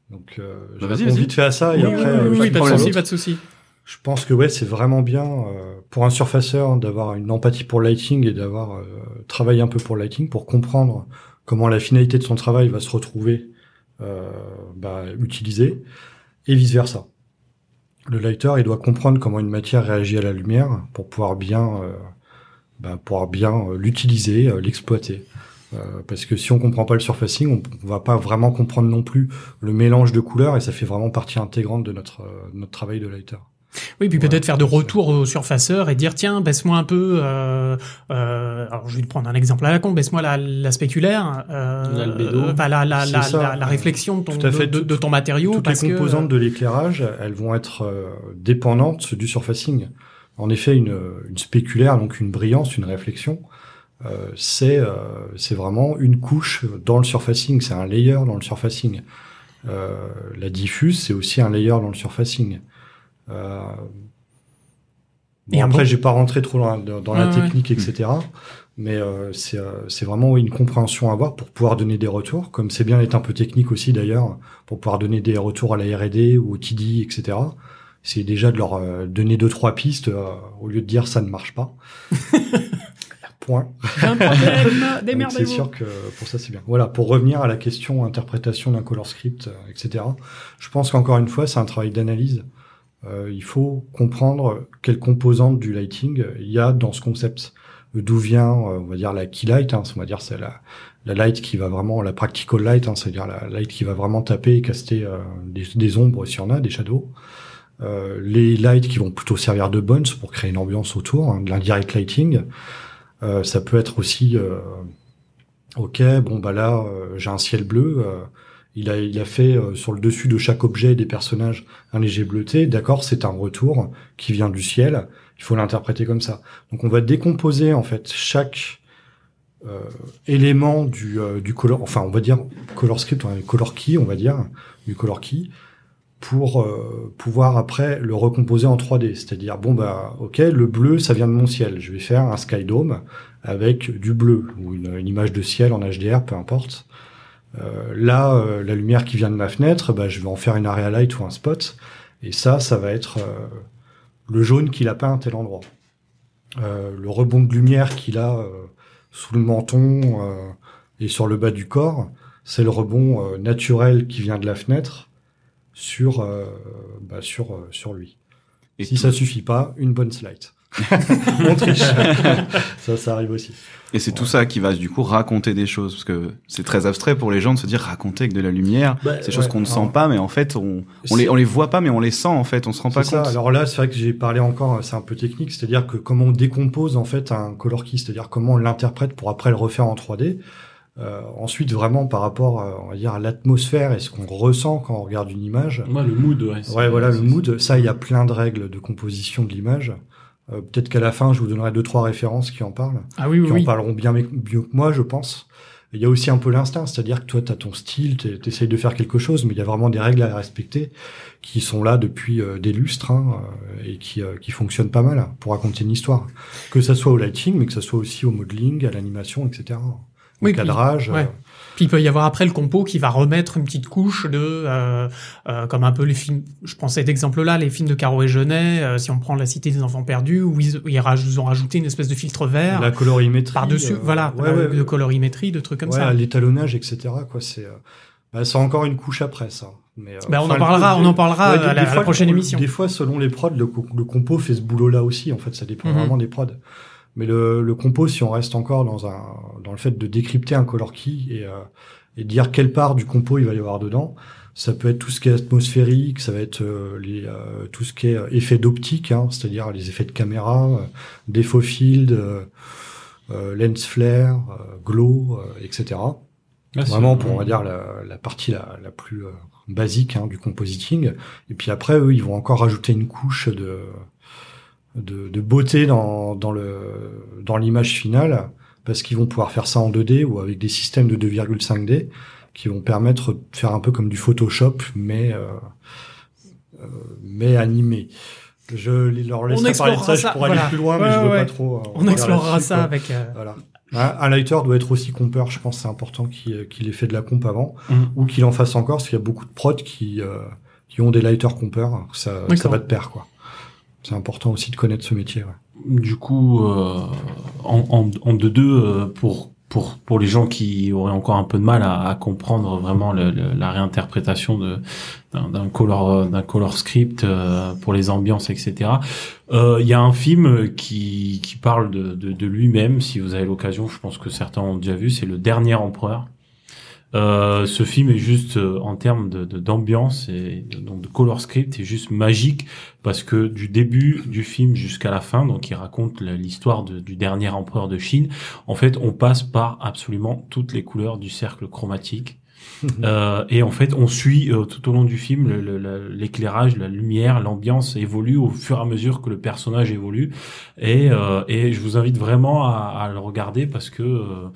Donc, euh, je Bah, vas-y. vite fait à ça et oui, après, oui, euh, oui, je oui, pas de souci, pas de souci. Je pense que ouais, c'est vraiment bien euh, pour un surfaceur d'avoir une empathie pour le lighting et d'avoir euh, travaillé un peu pour le lighting pour comprendre comment la finalité de son travail va se retrouver euh, bah, utilisée et vice versa. Le lighter, il doit comprendre comment une matière réagit à la lumière pour pouvoir bien, euh, bah, pouvoir bien euh, l'utiliser, euh, l'exploiter. Parce que si on comprend pas le surfacing, on, on va pas vraiment comprendre non plus le mélange de couleurs et ça fait vraiment partie intégrante de notre notre travail de lighter. Oui, puis Ouais, peut-être faire de retour au surfaceur et dire tiens, baisse-moi un peu. Euh, euh, alors je vais te prendre un exemple à la con, baisse-moi la, la spéculaire, euh, euh, enfin, la, la, la, réflexion de ton, Tout à fait. de, de- de ton matériau. Toutes les que- composantes de l'éclairage, elles vont être euh, dépendantes du surfacing. En effet, une, une spéculaire, donc une brillance, une réflexion, euh, c'est euh, c'est vraiment une couche dans le surfacing, c'est un layer dans le surfacing. Euh, la diffuse, c'est aussi un layer dans le surfacing. Euh, bon, Et après, bon- j'ai pas rentré trop dans, la- dans la ouais. technique, etc. Mais euh, c'est euh, c'est vraiment oui, une compréhension à avoir pour pouvoir donner des retours, comme c'est bien d'être un peu technique aussi d'ailleurs, pour pouvoir donner des retours à la R&D ou au TD, etc. C'est déjà de leur euh, donner deux trois pistes euh, au lieu de dire ça ne marche pas. Point. C'est sûr que pour ça c'est bien. Voilà, pour revenir à la question interprétation d'un color script, euh, etc. Je pense qu'encore une fois c'est un travail d'analyse. Euh, il faut comprendre quelles composantes du lighting il y a dans ce concept. D'où vient, euh, on va dire la key light, hein, on va dire c'est la, la light qui va vraiment, la practical light, hein, c'est-à-dire la light qui va vraiment taper et caster euh, des, des ombres s'il y en a, des shadows. Euh, les lights qui vont plutôt servir de bones pour créer une ambiance autour, hein, de l'indirect lighting. Euh, ça peut être aussi, euh, ok, bon bah là j'ai un ciel bleu, il a il a fait euh, sur le dessus de chaque objet des personnages un léger bleuté, d'accord, c'est un retour qui vient du ciel, il faut l'interpréter comme ça. Donc on va décomposer en fait chaque euh, élément du euh, du color, enfin on va dire color script, color key, on va dire du color key pour euh, pouvoir après le recomposer en 3D. C'est-à-dire, bon bah ok, le bleu, ça vient de mon ciel. Je vais faire un sky dome avec du bleu ou une, une image de ciel en HDR, peu importe. Euh, là, euh, la lumière qui vient de ma fenêtre, bah, je vais en faire une area light ou un spot. Et ça, ça va être euh, le jaune qu'il a peint à tel endroit. Euh, le rebond de lumière qu'il a euh, sous le menton euh, et sur le bas du corps, c'est le rebond euh, naturel qui vient de la fenêtre sur euh, bah, sur euh, sur lui. Et si tout- ça suffit pas, une bonne slide. On triche. ça, ça arrive aussi. Et c'est tout ça qui va du coup raconter des choses parce que c'est très abstrait pour les gens de se dire raconter avec de la lumière. Bah, c'est des choses ouais, qu'on ne sent pas, mais en fait on, on les on les voit pas, mais on les sent en fait. On se rend pas ça. compte. Alors là, c'est vrai que j'ai parlé encore, c'est un peu technique, c'est-à-dire que comment on décompose en fait un color key, c'est-à-dire comment on l'interprète pour après le refaire en 3D. Euh, ensuite, vraiment par rapport, euh, on va dire, à l'atmosphère et ce qu'on ressent quand on regarde une image. Moi, le mood, ouais. Ouais, voilà, le mood. Ça, il y a plein de règles de composition de l'image. Euh, Peut-être qu'à la fin, je vous donnerai deux trois références qui en parlent, Ah oui, oui, qui en parleront bien mieux que moi, je pense. Il y a aussi un peu l'instinct, c'est-à-dire que toi, tu as ton style, tu essayes de faire quelque chose, mais il y a vraiment des règles à respecter qui sont là depuis euh, des lustres hein, euh, et qui, euh, qui fonctionnent pas mal pour raconter une histoire. Que ça soit au lighting, mais que ça soit aussi au modeling, à l'animation, etc. Au Oui, puis- cadrage. ouais. Puis il peut y avoir après le compo qui va remettre une petite couche de, euh, euh, comme un peu les films, je prends cet exemple-là, les films de Caro et Genet, euh, si on prend La Cité des Enfants Perdus, où ils, ils ont rajouté une espèce de filtre vert La colorimétrie. par-dessus, euh, voilà, ouais, ouais, de colorimétrie, de trucs comme ouais, ça. l'étalonnage, etc. Quoi, c'est, euh, bah, c'est encore une couche après ça. Mais, euh, Bah, on en parlera, le- on en parlera à la, la le- prochaine émission. Des fois, selon les prods, le, le compo fait ce boulot-là aussi. En fait, ça dépend Mhm. vraiment des prods. Mais le, le compo, si on reste encore dans un dans le fait de décrypter un color key et, euh, et dire quelle part du compo il va y avoir dedans, ça peut être tout ce qui est atmosphérique, ça va être euh, les, euh, tout ce qui est euh, effet d'optique, hein, c'est-à-dire les effets de caméra, euh, des faux field, lens flare, euh, glow, euh, etc. Ah, Vraiment pour on va dire la, la partie la, la plus euh, basique hein, du compositing. Et puis après, eux, ils vont encore rajouter une couche de de, de beauté dans, dans le dans l'image finale parce qu'ils vont pouvoir faire ça en 2D ou avec des systèmes de 2,5D qui vont permettre de faire un peu comme du Photoshop mais euh, euh, mais animé. Je leur laisse parler de ça, je ça, pourrais voilà. aller plus loin, mais je veux ouais. pas trop. euh, On explorera ça quoi. avec. euh, Voilà. Un, un lighter doit être aussi compeur, je pense c'est important qu'il ait fait de la comp avant, Mhm. ou qu'il en fasse encore, parce qu'il y a beaucoup de prods qui, euh, qui ont des lighters compeurs, ça, ça va de pair, quoi. C'est important aussi de connaître ce métier, ouais. Du coup, euh, en, en, en deux deux, euh, pour pour pour les gens qui auraient encore un peu de mal à, à comprendre vraiment le- le- la réinterprétation de d'un color d'un color script euh, pour les ambiances, etc. Euh, Il y a un film qui qui parle de de, de lui-même. Si vous avez l'occasion, je pense que certains ont déjà vu. C'est le dernier empereur. Euh, ce film est juste euh, en termes de d'ambiance et de, donc de color script est juste magique parce que du début du film jusqu'à la fin, donc il raconte l'histoire du dernier empereur de Chine. En fait, on passe par absolument toutes les couleurs du cercle chromatique. Euh, et en fait, on suit euh, tout au long du film le- le- la- l'éclairage, la lumière, l'ambiance évolue au fur et à mesure que le personnage évolue. Et, euh, et je vous invite vraiment à, à le regarder parce que euh,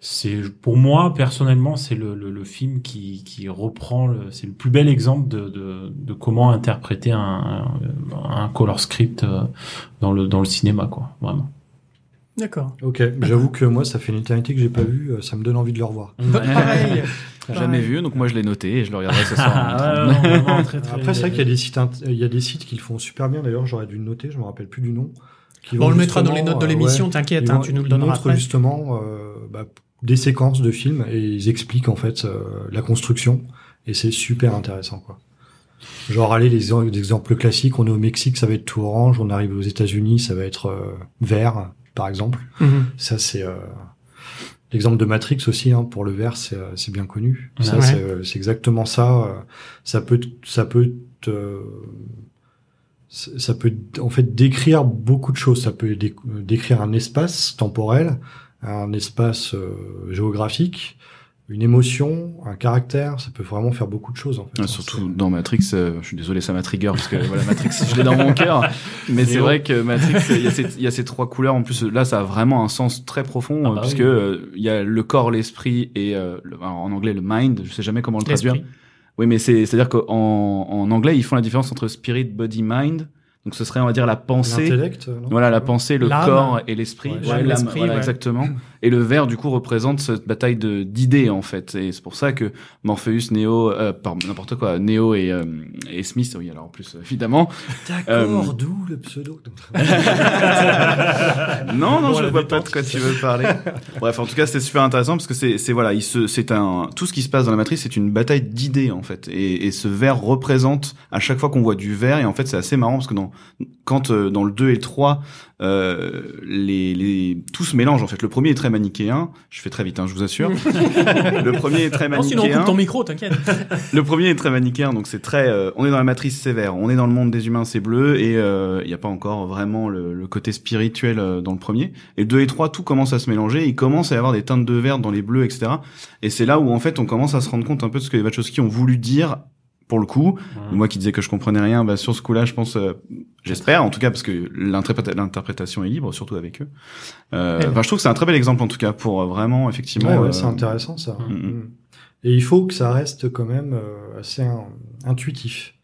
c'est, pour moi personnellement, c'est le, le, le film qui, qui reprend, le, c'est le plus bel exemple de, de, de comment interpréter un, un, un color script dans le dans le cinéma, quoi, vraiment. D'accord. Ok, j'avoue que moi, ça fait une éternité que j'ai pas vu, ça me donne envie de le revoir. Pareil. Jamais vu, donc moi je l'ai noté et je le regarderai ce soir. Ah, ouais, non, vraiment très, très- Après, c'est vrai qu'il y a des sites, il y a des sites qui le font super bien, d'ailleurs, j'aurais dû le noter, je me rappelle plus du nom. qui Bon, on le mettra dans les notes de euh, l'émission, ouais, t'inquiète, hein, tu nous le ils donneras montrent après. justement euh, bah, des séquences de films et ils expliquent en fait euh, la construction et c'est super intéressant quoi. Genre allez les ex- les exemples classiques, on est au Mexique, ça va être tout orange, on arrive aux États-Unis, ça va être euh, vert par exemple. Mhm. Ça c'est euh, l'exemple de Matrix aussi hein, pour le vert, c'est euh, c'est bien connu. Ça Ouais. euh, c'est exactement ça. euh, Ça peut ça peut te ça peut en fait décrire beaucoup de choses. Ça peut dé- décrire un espace temporel, un espace euh, géographique, une émotion, un caractère. Ça peut vraiment faire beaucoup de choses en fait. Ah, surtout dans Matrix, euh, je suis désolé, ça m'a trigger parce que voilà, Matrix, je l'ai dans mon cœur. Mais c'est vrai que Matrix, il y, a ces, il y a ces trois couleurs. En plus, là, ça a vraiment un sens très profond Ah euh, bah puisque oui. euh, il y a le corps, l'esprit et euh, le- en anglais le mind. Je sais jamais comment le traduire. L'esprit. Oui, mais c'est c'est à dire qu'en en anglais, ils font la différence entre spirit, body, mind. Donc ce serait, on va dire, la pensée. L'intellect, non? Voilà, la pensée, le L'âme. corps et l'esprit. Ouais, l'esprit, voilà, ouais. exactement. Et le vert, du coup, représente cette bataille de d'idées, en fait. Et c'est pour ça que Morpheus, Neo, euh, pardon, n'importe quoi, Neo et, euh, et Smith, oui, alors en plus, euh, évidemment. D'accord, Euh, d'où le pseudo. non, non, Bon, je vois pas de quoi tu veux parler. Bref, en tout cas, c'était super intéressant parce que c'est, c'est voilà, il se, c'est un, tout ce qui se passe dans la matrice, c'est une bataille d'idées en fait. Et, et ce vert représente à chaque fois qu'on voit du vert. Et en fait, c'est assez marrant parce que dans, quand euh, dans le 2 et le 3, euh, les, les, tout se mélange en fait. Le premier est très manichéen. Je fais très vite, hein, je vous assure. le premier est très Non, sinon on manichéen. coupe ton micro, t'inquiète. Le premier est très manichéen, donc c'est très. euh, on est dans la matrice sévère, on est dans le monde des humains, c'est bleu, et euh, il n'y a pas encore vraiment le, le côté spirituel euh, dans le premier. Et le 2 et 3, tout commence à se mélanger, il commence à y avoir des teintes de vert dans les bleus, etc. Et c'est là où en fait on commence à se rendre compte un peu de ce que les Wachowski ont voulu dire. Pour le coup, moi qui disais que je comprenais rien, bah sur ce coup-là, je pense, euh, j'espère en tout cas, parce que l'interpréta- l'interprétation est libre, surtout avec eux. Euh, Ouais. enfin, je trouve que c'est un très bel exemple en tout cas pour euh, vraiment effectivement. Ouais, ouais, euh, c'est intéressant ça. Mm, mm. Mm. Et il faut que ça reste quand même euh, assez in- intuitif.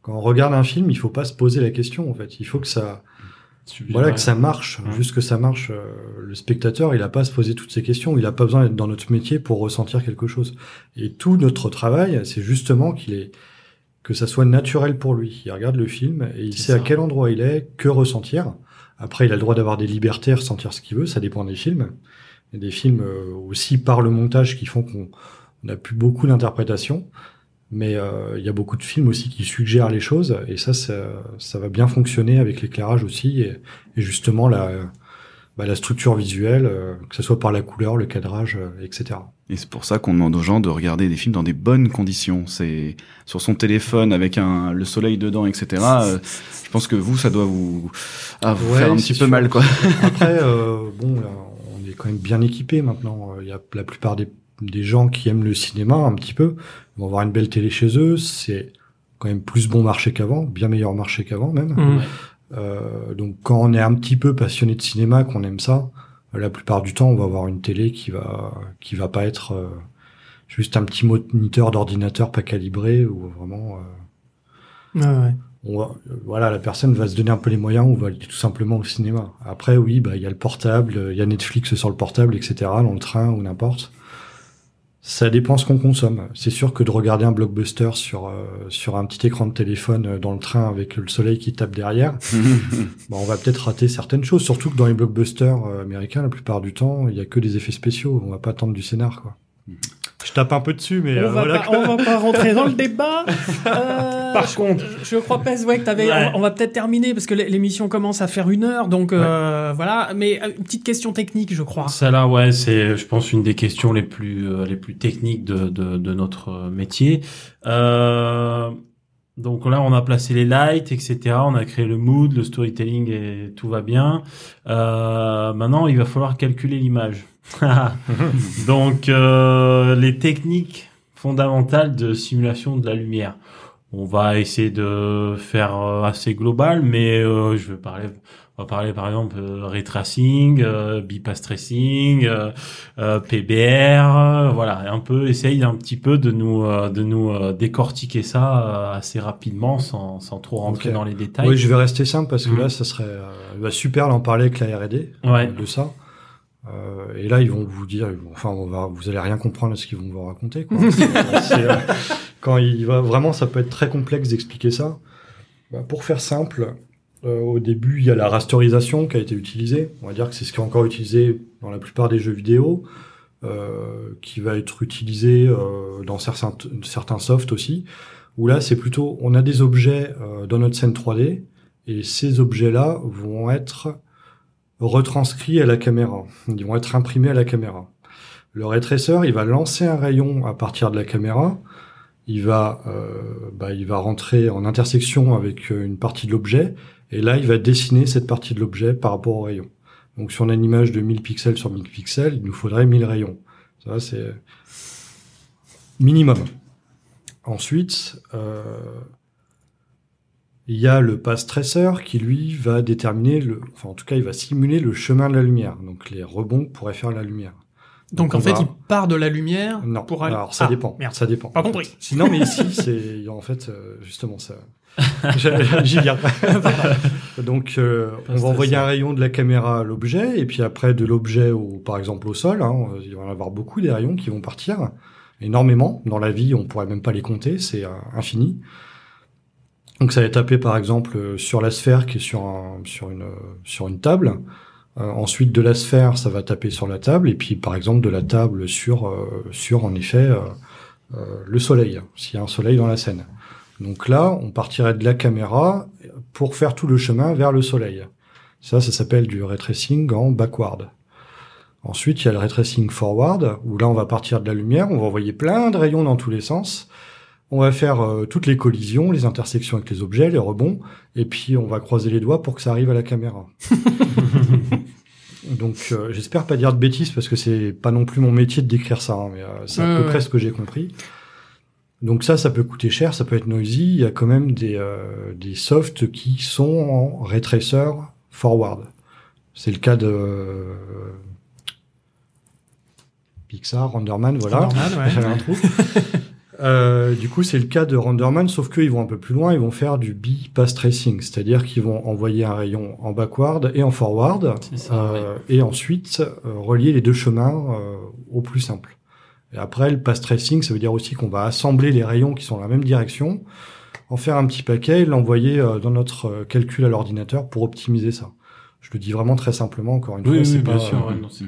Quand on regarde un film, il faut pas se poser la question en fait. Il faut que ça, Voilà, que ça marche. Juste que ça marche, euh, le spectateur, il a pas à se poser toutes ces questions. Il a pas besoin d'être dans notre métier pour ressentir quelque chose. Et tout notre travail, c'est justement qu'il est, que ça soit naturel pour lui. Il regarde le film et il sait ça. à quel endroit il est, que ressentir. Après, il a le droit d'avoir des libertés, ressentir ce qu'il veut. Ça dépend des films. Il y a des films euh, aussi par le montage qui font qu'on on a plus beaucoup d'interprétation. Mais euh, il y a beaucoup de films aussi qui suggèrent les choses et ça, ça, ça va bien fonctionner avec l'éclairage aussi et, et justement la, bah, la structure visuelle, euh, que ce soit par la couleur, le cadrage, euh, etc. Et c'est pour ça qu'on demande aux gens de regarder des films dans des bonnes conditions. C'est sur son téléphone avec un le soleil dedans, etc. je pense que vous, ça doit vous, ah, vous Ouais, faire un petit peu mal, quoi. Après, euh, bon, là, on est quand même bien équipé maintenant. Il y a la plupart des, des gens qui aiment le cinéma un petit peu, vont avoir une belle télé chez eux. C'est quand même plus bon marché qu'avant, bien meilleur marché qu'avant même. Ouais. Euh, donc quand on est un petit peu passionné de cinéma, qu'on aime ça, la plupart du temps, on va avoir une télé qui va qui va pas être euh, juste un petit moniteur d'ordinateur pas calibré ou vraiment. euh, Ouais, ouais. on va- voilà, la personne va se donner un peu les moyens, on va aller tout simplement au cinéma. Après, oui, bah il y a le portable, il y a Netflix sur le portable, etc. Dans le train ou n'importe. Ça dépend ce qu'on consomme. C'est sûr que de regarder un blockbuster sur euh, sur un petit écran de téléphone euh, dans le train avec le soleil qui tape derrière, bah, on va peut-être rater certaines choses. Surtout que dans les blockbusters euh, américains, la plupart du temps, il y a que des effets spéciaux. On va pas attendre du scénar, quoi. Je tape un peu dessus, mais On euh, va, voilà. pas, on va pas rentrer dans le débat. Euh, Par contre, je crois Pez, ouais, que t'avais. Ouais. On, on va peut-être terminer parce que l'é- l'émission commence à faire une heure, donc euh, voilà. Mais euh, une petite question technique, je crois. Ça là, ouais, c'est, je pense, une des questions les plus euh, les plus techniques de de, de notre euh, métier. Euh, donc là, on a placé les lights, etc. On a créé le mood, le storytelling et tout va bien. Euh, maintenant, il va falloir calculer l'image. donc euh, les techniques fondamentales de simulation de la lumière. On va essayer de faire euh, assez global, mais euh, je vais parler on va parler par exemple euh, ray tracing, euh, bypass tracing, euh, PBR, voilà, un peu essaye un petit peu de nous euh, de nous euh, décortiquer ça euh, assez rapidement sans sans trop rentrer dans les détails. Oui, je vais rester simple parce que Mhm. là, ça serait euh, bah, super d'en parler avec la R&D Ouais. de ça. Euh, et là, ils vont vous dire, enfin, on va, vous allez rien comprendre à ce qu'ils vont vous raconter. Quoi. Euh, quand il va vraiment, ça peut être très complexe d'expliquer ça. Bah, pour faire simple, euh, au début, il y a la rasterisation qui a été utilisée. On va dire que c'est ce qui est encore utilisé dans la plupart des jeux vidéo, euh, qui va être utilisé euh, dans certains, certains softs aussi. Où là, c'est plutôt, on a des objets euh, dans notre scène 3D, et ces objets-là vont être retranscrits à la caméra. Ils vont être imprimés à la caméra. Le tracer, il va lancer un rayon à partir de la caméra. Il va, euh, bah, il va rentrer en intersection avec euh, une partie de l'objet. Et là, il va dessiner cette partie de l'objet par rapport au rayon. Donc, si on a une image de 1000 pixels sur 1000 pixels, il nous faudrait 1000 rayons. Ça, c'est minimum. Ensuite, euh, il y a le pass tracer qui lui va déterminer le, enfin en tout cas il va simuler le chemin de la lumière, donc les rebonds que pourrait faire la lumière. Donc on en fait, va- il part de la lumière Non, pour aller. alors ça Ah, dépend, Merde. ça dépend. Pas compris. Sinon, mais ici c'est en fait euh, justement ça. J'y viens. donc euh, on va envoyer un rayon de la caméra à l'objet et puis après de l'objet au, par exemple au sol, hein, il va y en avoir beaucoup des rayons qui vont partir énormément. Dans la vie, on pourrait même pas les compter, c'est euh, infini. Donc ça va taper par exemple euh, sur la sphère qui est sur euh, une table. Euh, ensuite de la sphère, ça va taper sur la table et puis par exemple de la table sur sur en effet le soleil, s'il y a un soleil dans la scène. Donc là, on partirait de la caméra pour faire tout le chemin vers le soleil. Ça, ça s'appelle du ray tracing en backward. Ensuite, il y a le ray tracing forward, où là, on va partir de la lumière, on va envoyer plein de rayons dans tous les sens. On va faire euh, toutes les collisions, les intersections avec les objets, les rebonds, et puis on va croiser les doigts pour que ça arrive à la caméra. Donc, euh, j'espère pas dire de bêtises parce que c'est pas non plus mon métier de décrire ça, hein, mais euh, c'est à peu près ce que j'ai compris. Donc ça, ça peut coûter cher, ça peut être noisy. Il y a quand même des, des softs qui sont en ray tracer forward. C'est le cas de Pixar, Renderman, voilà. Normal, ouais. J'avais un trou. Euh, du coup, c'est le cas de Renderman, sauf qu'ils vont un peu plus loin, ils vont faire du bi-pass tracing, c'est-à-dire qu'ils vont envoyer un rayon en backward et en forward, ça, euh, et ensuite euh, relier les deux chemins euh, au plus simple. Et après, le pass tracing, ça veut dire aussi qu'on va assembler les rayons qui sont dans la même direction, en faire un petit paquet et l'envoyer dans notre calcul à l'ordinateur pour optimiser ça. Je le dis vraiment très simplement, encore une Oui, fois. oui, c'est bien pas, sûr. ouais, non, c'est-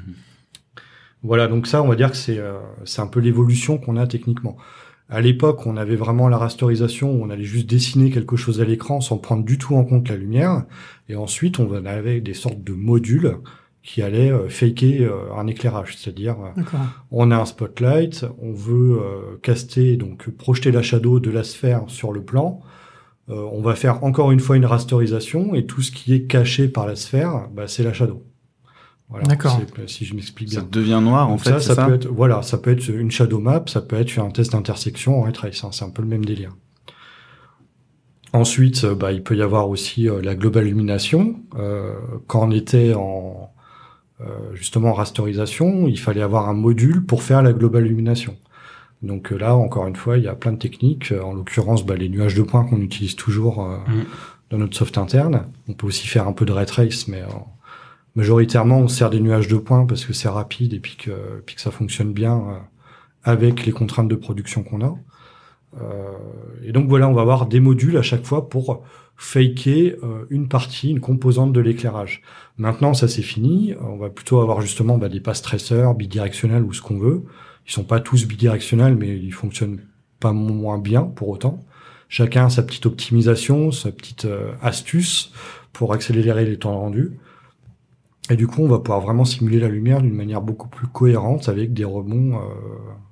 voilà, donc ça, on va dire que c'est euh, c'est un peu l'évolution qu'on a techniquement. À l'époque, on avait vraiment la rasterisation, où on allait juste dessiner quelque chose à l'écran sans prendre du tout en compte la lumière. Et ensuite, on avait des sortes de modules qui allaient euh, faker euh, un éclairage, c'est-à-dire euh, on a un spotlight, on veut caster, donc projeter la shadow de la sphère sur le plan. On va faire encore une fois une rasterisation et tout ce qui est caché par la sphère, bah, c'est la shadow. Voilà, D'accord. Si je m'explique Ça bien. devient noir, en Donc fait, ça, ça, ça, peut être, voilà, ça peut être une shadow map, ça peut être un test d'intersection en ray trace, hein, c'est un peu le même délire. Ensuite, euh, bah, il peut y avoir aussi euh, la global illumination. Euh, quand on était en euh, justement en rasterisation, il fallait avoir un module pour faire la global illumination. Donc euh, là, encore une fois, il y a plein de techniques. En l'occurrence, bah, les nuages de points qu'on utilise toujours euh, Mm. dans notre soft interne. On peut aussi faire un peu de ray trace, mais euh, majoritairement, on sert des nuages de points parce que c'est rapide et puis que, puis que ça fonctionne bien euh, avec les contraintes de production qu'on a. Euh, et donc voilà, on va avoir des modules à chaque fois pour faker euh, une partie, une composante de l'éclairage. Maintenant, ça c'est fini. On va plutôt avoir justement bah, des pass tracers bidirectionnels ou ce qu'on veut. Ils sont pas tous bidirectionnels, mais ils fonctionnent pas moins bien pour autant. Chacun a sa petite optimisation, sa petite astuce pour accélérer les temps rendus. Et du coup, on va pouvoir vraiment simuler la lumière d'une manière beaucoup plus cohérente avec des rebonds euh,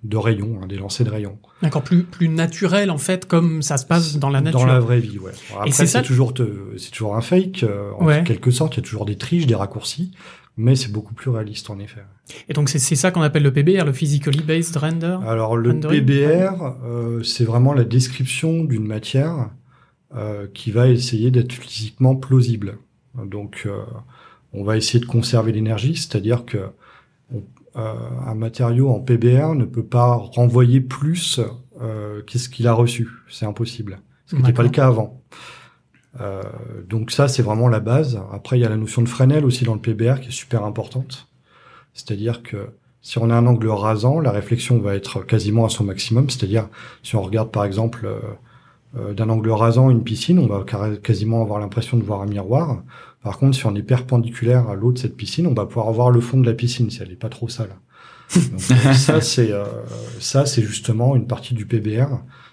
de rayons, hein, des lancers de rayons. D'accord, plus plus naturel en fait, comme ça se passe dans la nature. Dans la vraie vie, ouais. Alors Après, c'est ça- c'est toujours, c'est toujours un fake, euh, en Ouais. quelque sorte. Il y a toujours des triches, des raccourcis, mais c'est beaucoup plus réaliste en effet. Et donc c'est c'est ça qu'on appelle le PBR, le physically based render? Alors le Rendering? PBR, euh, c'est vraiment la description d'une matière euh, qui va essayer d'être physiquement plausible. Donc euh, on va essayer de conserver l'énergie, c'est-à-dire que euh, un matériau en PBR ne peut pas renvoyer plus euh, qu'est-ce qu'il a reçu. C'est impossible. Ce qui n'était pas le cas avant. Euh, donc ça, c'est vraiment la base. Après, il y a la notion de Fresnel aussi dans le PBR qui est super importante. C'est-à-dire que si on a un angle rasant, la réflexion va être quasiment à son maximum. C'est-à-dire, si on regarde par exemple euh, d'un angle rasant une piscine, on va quasiment avoir l'impression de voir un miroir. Par contre, si on est perpendiculaire à l'eau de cette piscine, on va pouvoir voir le fond de la piscine si elle n'est pas trop sale. Donc, euh, ça, c'est euh, ça, c'est justement une partie du PBR,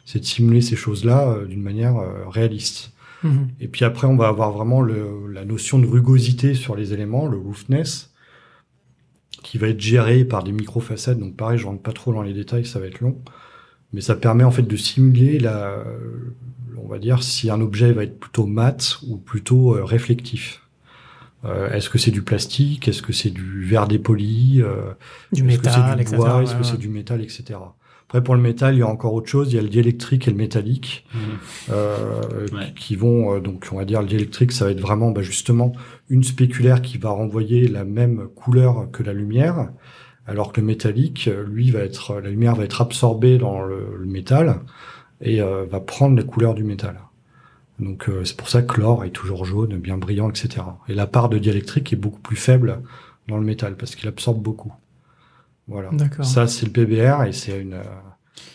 c'est de simuler ces choses-là euh, d'une manière euh, réaliste. Mhm. Et puis après, on va avoir vraiment le, la notion de rugosité sur les éléments, le roughness, qui va être géré par des micro-facettes. Donc pareil, je rentre pas trop dans les détails, ça va être long. Mais ça permet en fait de simuler la, on va dire, si un objet va être plutôt mat ou plutôt euh, réflectif. Euh, est-ce que c'est du plastique? Est-ce que c'est du verre dépoli? Euh, Du Est-ce que métal, c'est du bois? Est-ce ouais, que ouais. c'est du métal, etc. Après, pour le métal, il y a encore autre chose. Il y a le diélectrique et le métallique Mhm. euh, Ouais. qui vont euh, donc on va dire le diélectrique ça va être vraiment bah, justement une spéculaire qui va renvoyer la même couleur que la lumière alors que le métallique lui va être la lumière va être absorbée dans le, le métal et euh, va prendre la couleur du métal. Donc euh, c'est pour ça que l'or est toujours jaune bien brillant etc et la part de diélectrique est beaucoup plus faible dans le métal parce qu'il absorbe beaucoup. Voilà. Ça c'est le PBR et c'est une euh,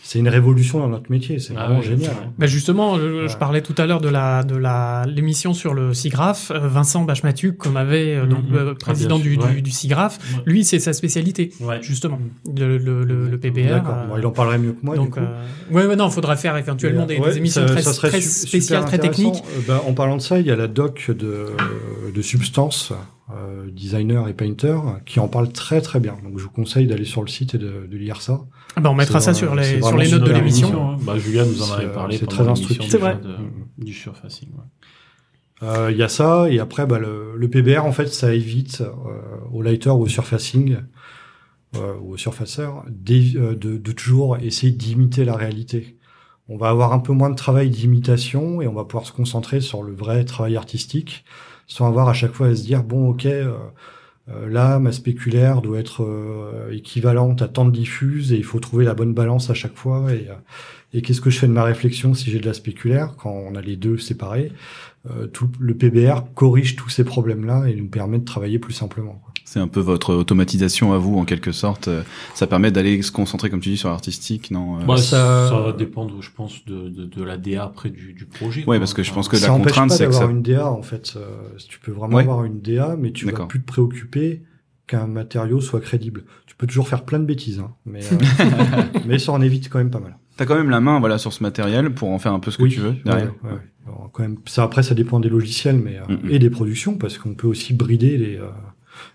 c'est une révolution dans notre métier c'est Ah vraiment oui, génial hein. Bah justement, je, parlais tout à l'heure de la de la l'émission sur le SIGRAPH. Euh, Vincent Bachmatuc, comme avait euh, donc Mhm. euh, président Ah, bien du, du, du SIGRAPH, Ouais. lui c'est sa spécialité Ouais. justement le le, le, le PBR. D'accord. euh, Bon, il en parlerait mieux que moi. donc du coup. euh, ouais ouais non, faudrait faire éventuellement des, Ouais, des émissions ça- très, ça très spéciales, très techniques. Euh, bah, en parlant de ça, il y a la doc de, de Substance, euh, designer et painter, qui en parle très très bien. Donc je vous conseille d'aller sur le site et de, de lire ça. Ah bah, on mettra ça sur les sur les notes de l'émission. hein. Bah, Julia nous en avait euh, parlé c'est pendant très l'émission instructif. C'est vrai. de- du surfacing. ouais. Euh, Il y a ça, et après bah, le, le PBR, en fait, ça évite euh, au lighter ou au surfacing euh, ou au surfaceur de, de toujours essayer d'imiter la réalité. On va avoir un peu moins de travail d'imitation et on va pouvoir se concentrer sur le vrai travail artistique sans avoir à chaque fois à se dire bon ok euh, euh, là, ma spéculaire doit être euh, équivalente à tant de diffuses et il faut trouver la bonne balance à chaque fois. Et, et qu'est-ce que je fais de ma réflexion si j'ai de la spéculaire quand on a les deux séparés? Tout, Le PBR corrige tous ces problèmes-là et nous permet de travailler plus simplement. quoi. C'est un peu votre automatisation à vous, en quelque sorte. Euh, Ça permet d'aller se concentrer, comme tu dis, sur l'artistique, non euh, Bah, ça- ça... va dépendre, je pense, de, de, de la DA après du, du projet. Ouais, quoi. parce que je pense que la ça contrainte, c'est que d'avoir ça- une DA en fait. Euh, tu peux vraiment Ouais. avoir une DA, mais tu vas plus te préoccuper qu'un matériau soit crédible. Tu peux toujours faire plein de bêtises, hein, mais, euh, mais ça en évite quand même pas mal. T'as quand même la main, voilà, sur ce matériel pour en faire un peu ce que tu veux ouais, derrière. ouais, ouais. Alors, quand même, ça après ça dépend des logiciels, mais euh, et des productions parce qu'on peut aussi brider les euh,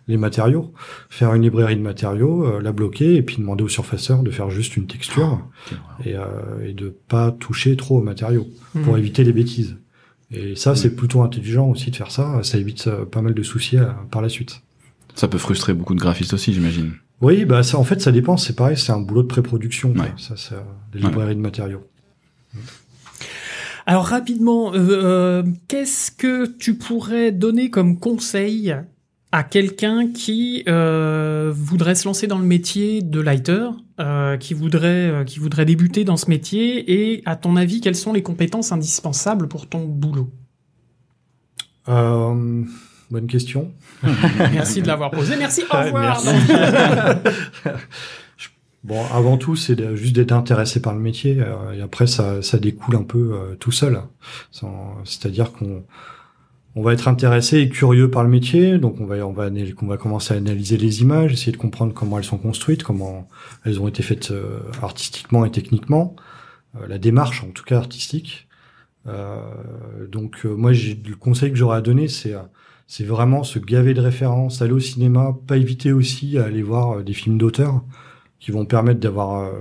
les matériaux, faire une librairie de matériaux, euh, la bloquer et puis demander au surfaceur de faire juste une texture Ok, et, euh, et de pas toucher trop aux matériaux pour Mhm. éviter les bêtises. Et ça, c'est plutôt intelligent aussi de faire ça. Ça évite euh, pas mal de soucis euh, par la suite. Ça peut frustrer beaucoup de graphistes aussi, j'imagine. Oui, bah ça, en fait, ça dépend. C'est pareil, c'est un boulot de pré-production. quoi. Ouais. Ça, c'est euh, des Ouais. librairies de matériaux. Alors rapidement, euh, euh, qu'est-ce que tu pourrais donner comme conseil à quelqu'un qui euh, voudrait se lancer dans le métier de lighter, euh, qui voudrait euh, qui voudrait débuter dans ce métier et à ton avis, quelles sont les compétences indispensables pour ton boulot? Bonne question. Merci de l'avoir posé. Merci. Au revoir. merci. Bon, avant tout, c'est juste d'être intéressé par le métier, euh, et après, ça, ça découle un peu euh, tout seul. C'est-à-dire qu'on on va être intéressé et curieux par le métier, donc on va, on va, on va commencer à analyser les images, essayer de comprendre comment elles sont construites, comment elles ont été faites euh, artistiquement et techniquement, la démarche, en tout cas artistique. Donc, moi, le conseil que j'aurais à donner, c'est c'est vraiment se gaver de références, aller au cinéma, pas éviter aussi à aller voir des films d'auteur qui vont permettre d'avoir euh,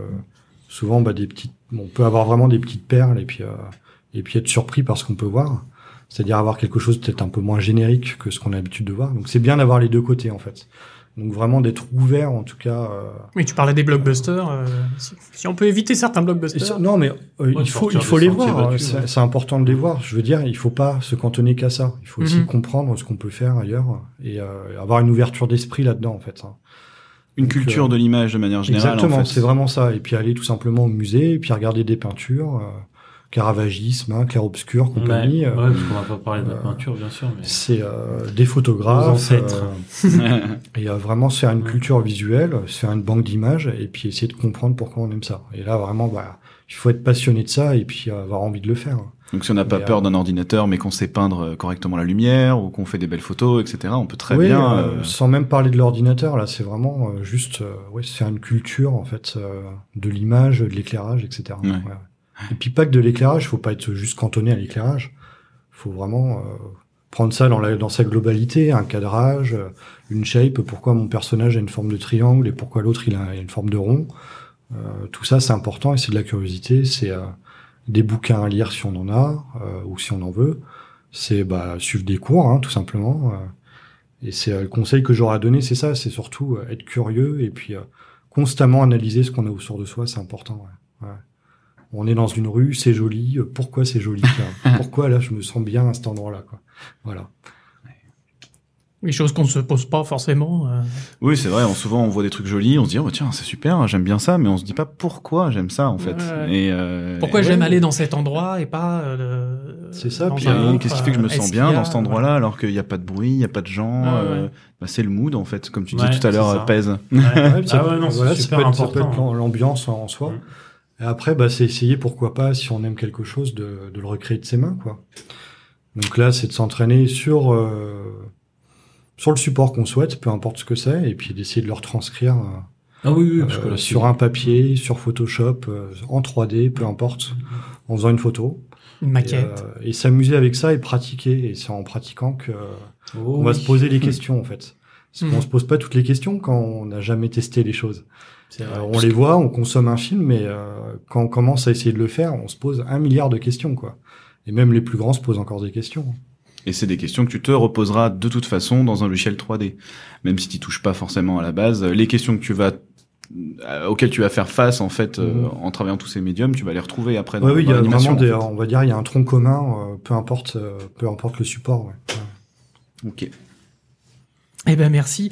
souvent bah, des petites, on peut avoir vraiment des petites perles et puis euh, et puis être surpris par ce qu'on peut voir, c'est-à-dire avoir quelque chose peut-être un peu moins générique que ce qu'on a l'habitude de voir. Donc c'est bien d'avoir les deux côtés en fait. Donc vraiment d'être ouvert en tout cas. euh, Oui, tu parlais des blockbusters. euh, si, si on peut éviter certains blockbusters. ça- non mais euh, Ouais, il faut il faut les voir. c'est ouais. important de les voir. Je veux dire, il faut pas se cantonner qu'à ça. Il faut aussi Mhm. comprendre ce qu'on peut faire ailleurs et euh, avoir une ouverture d'esprit là-dedans en fait. hein. Une Donc, culture euh, de l'image de manière générale. Exactement, en fait. c'est vraiment ça. Et puis aller tout simplement au musée, et puis regarder des peintures, euh, Caravagisme, hein, clair-obscur, compagnie. Ouais, euh, ouais, parce qu'on va pas parler de la euh, peinture, bien sûr, mais... C'est euh, des photographes. Nos ancêtres. euh, et euh, vraiment se faire une culture visuelle, se faire une banque d'images, et puis essayer de comprendre pourquoi on aime ça. Et là, vraiment, bah, il faut être passionné de ça, et puis euh, avoir envie de le faire. Donc si on n'a pas peur euh, d'un ordinateur, mais qu'on sait peindre euh, correctement la lumière ou qu'on fait des belles photos, etc., on peut très oui, bien. euh, sans même parler de l'ordinateur, là, c'est vraiment euh, juste euh, ouais, se faire une culture, en fait, de l'image, de l'éclairage, etc. Ouais. Ouais. Et puis pas que de l'éclairage, faut pas être juste cantonné à l'éclairage. faut vraiment euh, prendre ça dans, la, dans sa globalité, un cadrage, une shape, pourquoi mon personnage a une forme de triangle et pourquoi l'autre il a une forme de rond. Euh, tout ça, c'est important et c'est de la curiosité, c'est euh, des bouquins à lire si on en a euh, ou si on en veut. C'est bah, suivre des cours, hein, tout simplement. euh. et c'est euh, le conseil que j'aurais à donner, c'est ça, c'est surtout euh, être curieux et puis euh, constamment analyser ce qu'on a autour de soi, c'est important. ouais. Ouais. On est dans une rue, c'est joli. Pourquoi c'est joli Pourquoi là je me sens bien à cet endroit-là Voilà. Les choses qu'on ne se pose pas forcément. euh. Oui, c'est vrai. On, souvent, on voit des trucs jolis, on se dit, oh, tiens, c'est super, j'aime bien ça, mais on se dit pas pourquoi j'aime ça, en fait. Ouais. Et, euh, Pourquoi et j'aime ouais. aller dans cet endroit et pas euh, C'est ça, puis, Qu'est-ce qui fait que je me sens bien a- dans cet endroit-là alors qu'il n'y a pas de bruit, il n'y a pas de gens euh, bah, C'est le mood, en fait, comme tu Ouais, dis tout à l'heure, euh, pèse. Ça ah peut- ouais, non, voilà, c'est ça super peut être- l'am- l'ambiance en soi. Mm. Et après, bah, c'est essayer, pourquoi pas, si on aime quelque chose, de, de le recréer de ses mains, quoi. Donc là, c'est de s'entraîner sur euh, sur le support qu'on souhaite, peu importe ce que c'est, et puis d'essayer de le retranscrire euh, Ah oui, oui, parce que euh, là, sur un papier, sur Photoshop, euh, en 3D, peu importe, en faisant une photo. Une Et, maquette. euh, et s'amuser avec ça et pratiquer. Et c'est en pratiquant que on va se poser les questions en fait. Parce qu'on Mhm. se pose pas toutes les questions quand on n'a jamais testé les choses. C'est Euh, vrai. on les voit, on consomme un film, mais euh, quand on commence à essayer de le faire, on se pose un milliard de questions quoi. Et même les plus grands se posent encore des questions. Et c'est des questions que tu te reposeras de toute façon dans un logiciel 3D. Même si tu touches pas forcément à la base, les questions que tu vas euh, auxquelles tu vas faire face en fait euh, Mhm. en travaillant tous ces médiums, tu vas les retrouver après dans, Ouais, oui, il y a vraiment des, en fait. on va dire, il y a un tronc commun, euh, peu importe, euh, peu importe le support. Ouais. Ok. Eh ben merci.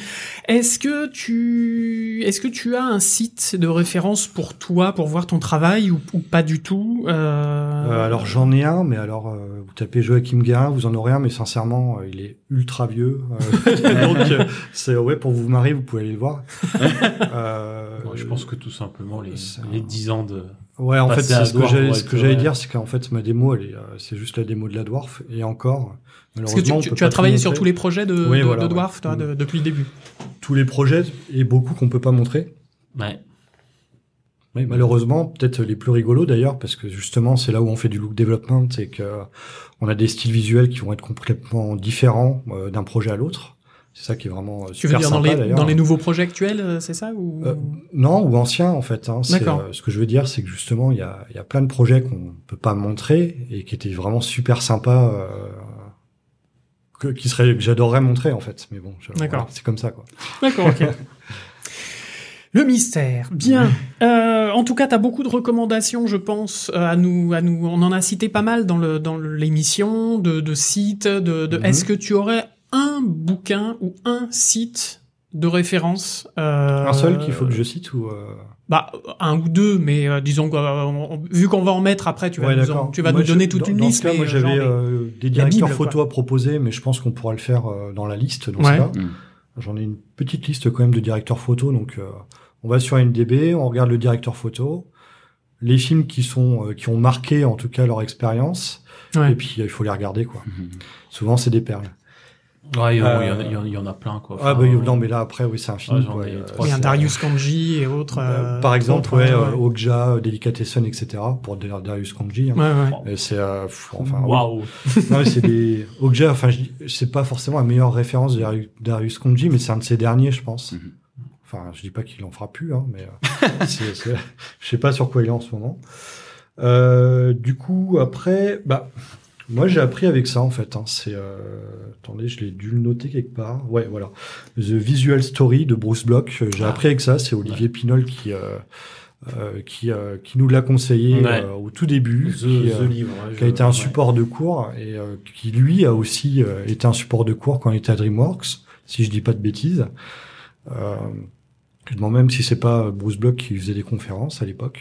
Est-ce que tu est-ce que tu as un site de référence pour toi pour voir ton travail ou, ou pas du tout euh... Euh, alors j'en ai un, mais alors euh, vous tapez Joachim Guérin, vous en aurez un, mais sincèrement euh, il est ultra vieux. Euh, donc euh, c'est ouais pour vous marier, vous pouvez aller le voir. Euh, Ouais, je pense que tout simplement les, les 10 ans de. Ouais, en fait, ce que j'allais, ce que dire, c'est qu'en fait, ma démo, elle est, euh, c'est juste la démo de la Dwarf, et encore, Parce que tu, as travaillé sur tous les projets de, Oui, de, voilà, de ouais. Dwarf toi, de- depuis le début. tous les projets, et beaucoup qu'on peut pas montrer. Ouais. Malheureusement, peut-être les plus rigolos d'ailleurs, parce que justement, c'est là où on fait du look development, c'est que on a des styles visuels qui vont être complètement différents euh, d'un projet à l'autre. C'est ça qui est vraiment euh, Tu veux super dire dans les d'ailleurs. dans les nouveaux projets actuels, euh, c'est ça ou? Euh, Non, ou anciens en fait. Hein. D'accord. euh, ce que je veux dire, c'est que justement, il y a, y a plein de projets qu'on peut pas montrer et qui étaient vraiment super sympas, euh, que, qui seraient, que j'adorerais montrer en fait. Mais bon, D'accord. voilà, c'est comme ça quoi. D'accord, ok. Le mystère, bien. Euh, en tout cas, tu as beaucoup de recommandations, je pense, euh, à nous, à nous. On en a cité pas mal dans le dans l'émission, de, de sites. De, de... Mhm. Est-ce que tu aurais un bouquin ou un site de référence euh, Un seul qu'il faut que je cite ou euh, Bah, un ou deux, mais euh, disons que euh, on- vu qu'on va en mettre après, tu vas ouais, nous, en- tu vas Moi, nous je- donner toute dans- une dans liste. Cas, mais, moi, euh, j'avais euh, des directeurs Bible, photos à proposer, mais je pense qu'on pourra le faire euh, dans la liste. Dans Ouais. ce cas, Mm. j'en ai une petite liste quand même de directeurs photos, donc. euh, on va sur NDB, on regarde le directeur photo, les films qui sont euh, qui ont marqué en tout cas leur expérience, Ouais. et puis il faut les regarder quoi. Mhm. Souvent c'est des perles. Ouais, il y, en a- Euh, y y y en plein, quoi. ah bah non mais là après oui c'est un film. Ouais, il y a un Darius Kanji et autres. euh, euh, par exemple ouais, euh, euh, Okja, Delicatessen etc. pour Dar- Darius Kanji. hein. ouais, ouais. Et c'est euh, enfin. Waouh. non mais c'est des Okja enfin je dis- c'est pas forcément la meilleure référence de Darius- Kanji mais c'est un de ses derniers je pense. Mhm. Enfin, je dis pas qu'il en fera plus, hein, mais je sais pas sur quoi il est en ce moment. Euh, du coup, après, bah, moi j'ai appris avec ça en fait. Hein, c'est, euh, attendez, je l'ai dû le noter quelque part. Ouais, voilà, The Visual Story de Bruce Bloch. Euh, J'ai Ah. appris avec ça. C'est Olivier Pinol qui euh, euh, qui euh, qui nous l'a conseillé Ouais. euh, au tout début, The, qui, The livre. ouais, qui a été un support de cours et qui lui a aussi été un support de cours quand il était à DreamWorks, si je dis pas de bêtises. Euh, je demande même si c'est pas Bruce Bloch qui faisait des conférences à l'époque.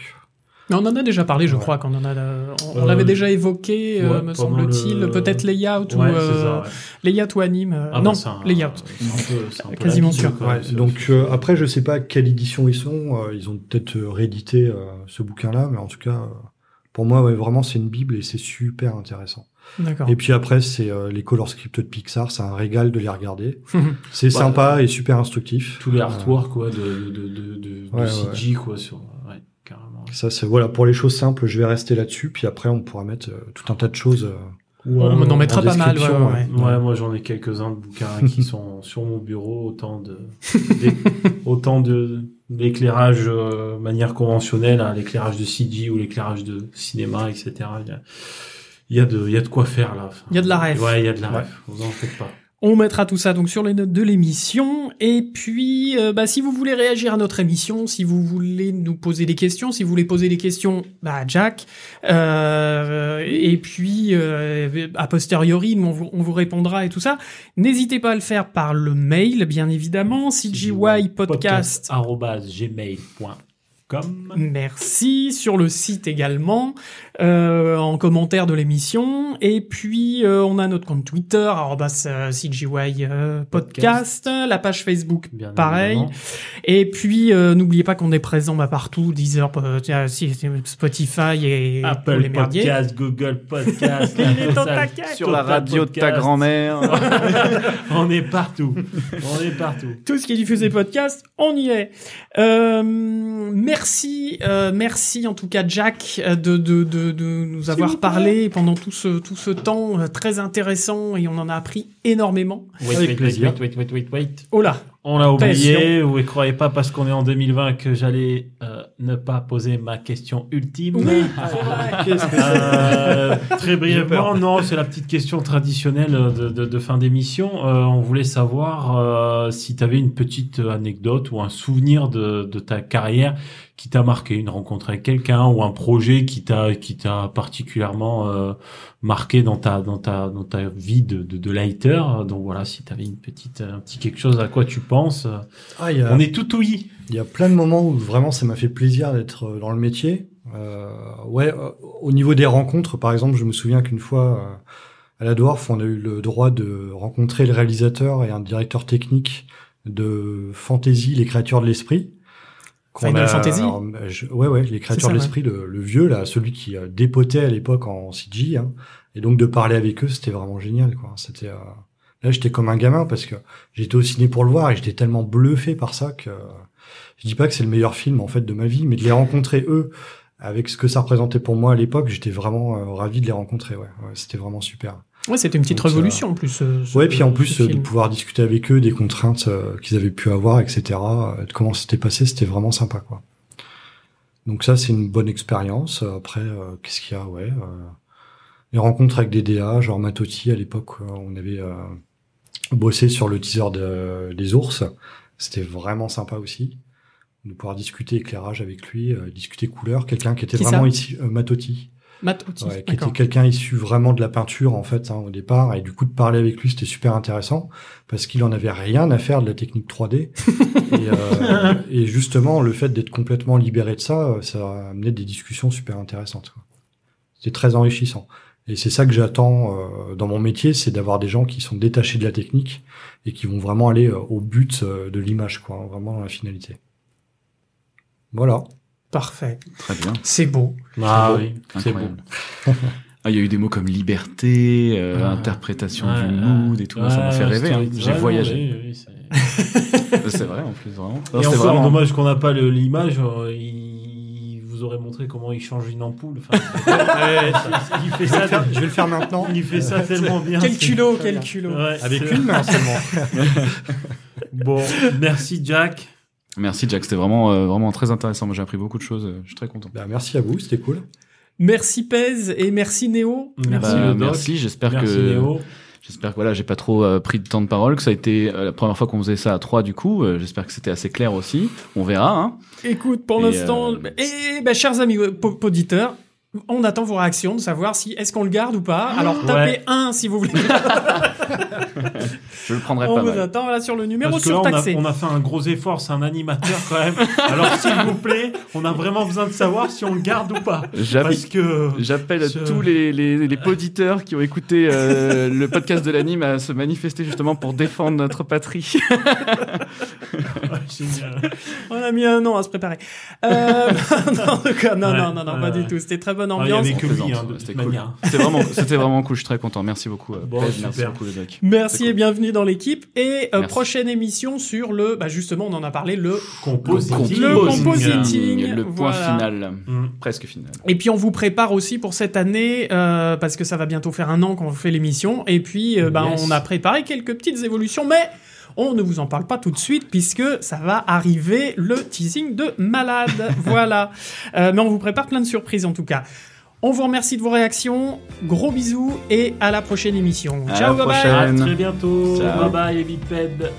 Mais on en a déjà parlé, je Ouais. crois qu'on en a. euh, on on Euh, l'avait déjà évoqué, euh, ouais, me semble-t-il. le- Peut-être layout ou Ouais, euh, ça, ouais. layout ou anime. Ah, non, bah, c'est un- layout. c'est un peu- Quasiment sûr. quoi, Ouais, c'est- donc euh, après, je sais pas quelle édition ils sont. euh, ils ont peut-être réédité euh, ce bouquin-là, mais en tout cas, pour moi, ouais, vraiment, c'est une bible et c'est super intéressant. D'accord. Et puis après, c'est euh, les color scripts de Pixar, c'est un régal de les regarder. C'est Bah, sympa et super instructif. tous les Euh, artworks quoi de de de de, de, Ouais, de ouais, CG quoi sur carrément. Ça, c'est voilà pour les choses simples. Je vais rester là-dessus, puis après, on pourra mettre euh, tout un tas de choses. euh, on en mettra en pas mal. Ouais, ouais, ouais. Ouais, moi j'en ai quelques-uns de bouquins qui sont sur mon bureau, autant de, autant de d'éclairage euh, manière conventionnelle, hein, l'éclairage de CG ou l'éclairage de cinéma, etc. Il y a, il y a de, il y a de quoi faire là. Enfin, Il y a de la ref. Ouais, il y a de la Ouais. ref. Vous en faites pas. On mettra tout ça donc sur les notes de l'émission. Et puis, euh, bah, si vous voulez réagir à notre émission, si vous voulez nous poser des questions, si vous voulez poser des questions bah, à Jack, euh, et puis euh, a posteriori, nous, on, vous, on vous répondra et tout ça. N'hésitez pas à le faire par le mail, bien évidemment, cgypodcast. arobase gmail.com. Merci sur le site également, euh, en commentaire de l'émission. Et puis euh, on a notre compte Twitter, euh, CGY euh, podcast, la page Facebook, Bien pareil. évidemment. Et puis euh, n'oubliez pas qu'on est présent bah, partout, Deezer, euh, tiens, si- si- Spotify et Apple les merdiers. Podcast, Google Podcast. Sur la radio de ta Podcast. grand-mère. On est partout. On est partout. tout ce qui est diffusé podcast, on y est. Euh, merci, euh, merci en tout cas Jack euh, de, de, de, de nous avoir parlé pendant tout ce, tout ce temps euh, très intéressant et on en a appris énormément. Wait, Avec wait, plaisir. wait, wait, wait, wait, wait. Oh là, On l'a oublié, vous ne croyez pas parce qu'on est en 2020 que j'allais euh, ne pas poser ma question ultime. Oui, Euh, très brièvement, non, c'est la petite question traditionnelle de, de- de fin d'émission. Euh, on voulait savoir euh, si tu avais une petite anecdote ou un souvenir de, de ta carrière qui t'a marqué, une rencontre avec quelqu'un ou un projet qui t'a qui t'a particulièrement euh, marqué dans ta dans ta dans ta vie de de, de lighter? Donc voilà, si tu avais une petite un petit quelque chose à quoi tu penses, euh, Ah, y a, on est tout ouïe. il y a plein de moments où vraiment ça m'a fait plaisir d'être euh, dans le métier. Euh, ouais, au niveau des rencontres, par exemple, je me souviens qu'une fois euh, à la Dwarf, on a eu le droit de rencontrer le réalisateur et un directeur technique de Fantasy, les créatures de l'esprit. Final a- Fantasy alors, je- Ouais, ouais, les créatures ça, de ouais. l'esprit, le, le vieux là, celui qui euh, dépotait à l'époque en CG. Hein, et donc de parler avec eux, c'était vraiment génial, quoi. C'était euh, là, j'étais comme un gamin parce que j'étais au ciné pour le voir et j'étais tellement bluffé par ça que je dis pas que c'est le meilleur film en fait de ma vie, mais de les rencontrer eux avec ce que ça représentait pour moi à l'époque, j'étais vraiment euh, ravi de les rencontrer. Ouais, ouais c'était vraiment super. Ouais, c'était une petite Donc, révolution en plus. euh, Ouais, puis en plus euh, de pouvoir discuter avec eux des contraintes euh, qu'ils avaient pu avoir, etc. euh, de comment c'était passé, c'était vraiment sympa, quoi. Donc ça, c'est une bonne expérience. Euh, Après, euh, qu'est-ce qu'il y a? Ouais, euh, les rencontres avec des DA, genre Matotti à l'époque, euh, on avait euh, bossé sur le teaser de- des ours. C'était vraiment sympa aussi de pouvoir discuter éclairage avec lui, euh, discuter couleur. Quelqu'un qui était Qui vraiment ici, euh, Matotti. Matt Ouais, qui était quelqu'un issu vraiment de la peinture en fait hein, au départ. Et du coup de parler avec lui c'était super intéressant parce qu'il en avait rien à faire de la technique 3D et, euh, et justement le fait d'être complètement libéré de ça euh, ça a amené des discussions super intéressantes c'était très enrichissant. Et c'est ça que j'attends euh, dans mon métier c'est d'avoir des gens qui sont détachés de la technique et qui vont vraiment aller euh, au but euh, de l'image quoi vraiment dans la finalité. Voilà Parfait. Très bien. C'est beau. Ah beau. oui, c'est beau. Ah, il y a eu des mots comme liberté, euh, Ah. interprétation du mood et tout. ça m'a Ouais, fait rêver. hein. J'ai voyagé. oui, oui, c'est- vrai, en plus, vraiment. Non, Et encore, vraiment- dommage qu'on n'a pas l'image. euh, il vous aurait montré comment il change une ampoule. Enfin, ouais, c'est- il fait je vais, le ça, faire, je vais le faire maintenant il fait ça tellement bien. Quel culot, quel culot. Ouais, avec une main seulement Bon, merci Jack. Merci, Jack. C'était vraiment, euh, vraiment très intéressant. Moi, j'ai appris beaucoup de choses. Je suis très content. Bah, merci à vous c'était cool Merci Pez et merci Néo. Merci Bah, merci. J'espère que Léo. J'espère que voilà, j'ai pas trop euh, pris de temps de parole, que ça a été euh, la première fois qu'on faisait ça à trois du coup. Euh, J'espère que c'était assez clair aussi. On verra. Hein. Écoute, pour l'instant, euh, et ben, chers amis auditeurs, on attend vos réactions de savoir si est-ce qu'on le garde ou pas. Alors tapez Ouais. un si vous voulez. Je le prendrai on pas vous mal. attend là sur le numéro Parce que là, on a, surtaxé. on a fait un gros effort, c'est un animateur quand même. Alors, s'il vous plaît, on a vraiment besoin de savoir si on le garde ou pas. J'appelle- Parce que. J'appelle Ce- tous les, les, les poditeurs qui ont écouté euh, le podcast de l'anime à se manifester justement pour défendre notre patrie. Ouais, génial. On a mis un an à se préparer. Euh, non, en tout cas, non, Ouais, non, non, non, ouais, pas ouais. du tout. C'était très bonne Ah, il ambiance. avait que On lui, plaisante, hein, de ouais, c'était toute cool. vraiment, c'était vraiment cool. Je suis très content. Merci beaucoup. euh, Bon, Pez, merci beaucoup, le doc. Merci et cool. bienvenue dans l'équipe. Et euh, prochaine émission sur le, bah justement, on en a parlé, le. Compositing. Le compositing, le point voilà. final, Mm. presque final. Et puis on vous prépare aussi pour cette année, euh, parce que ça va bientôt faire un an qu'on fait l'émission. Et puis, euh, bah, Yes. on a préparé quelques petites évolutions, mais on ne vous en parle pas tout de suite, puisque ça va arriver le teasing de malade. voilà. Euh, mais on vous prépare plein de surprises en tout cas. On vous remercie de vos réactions. Gros bisous et à la prochaine émission. À Ciao, la bye bye. À très bientôt. Ciao. Bye bye, les bipèdes.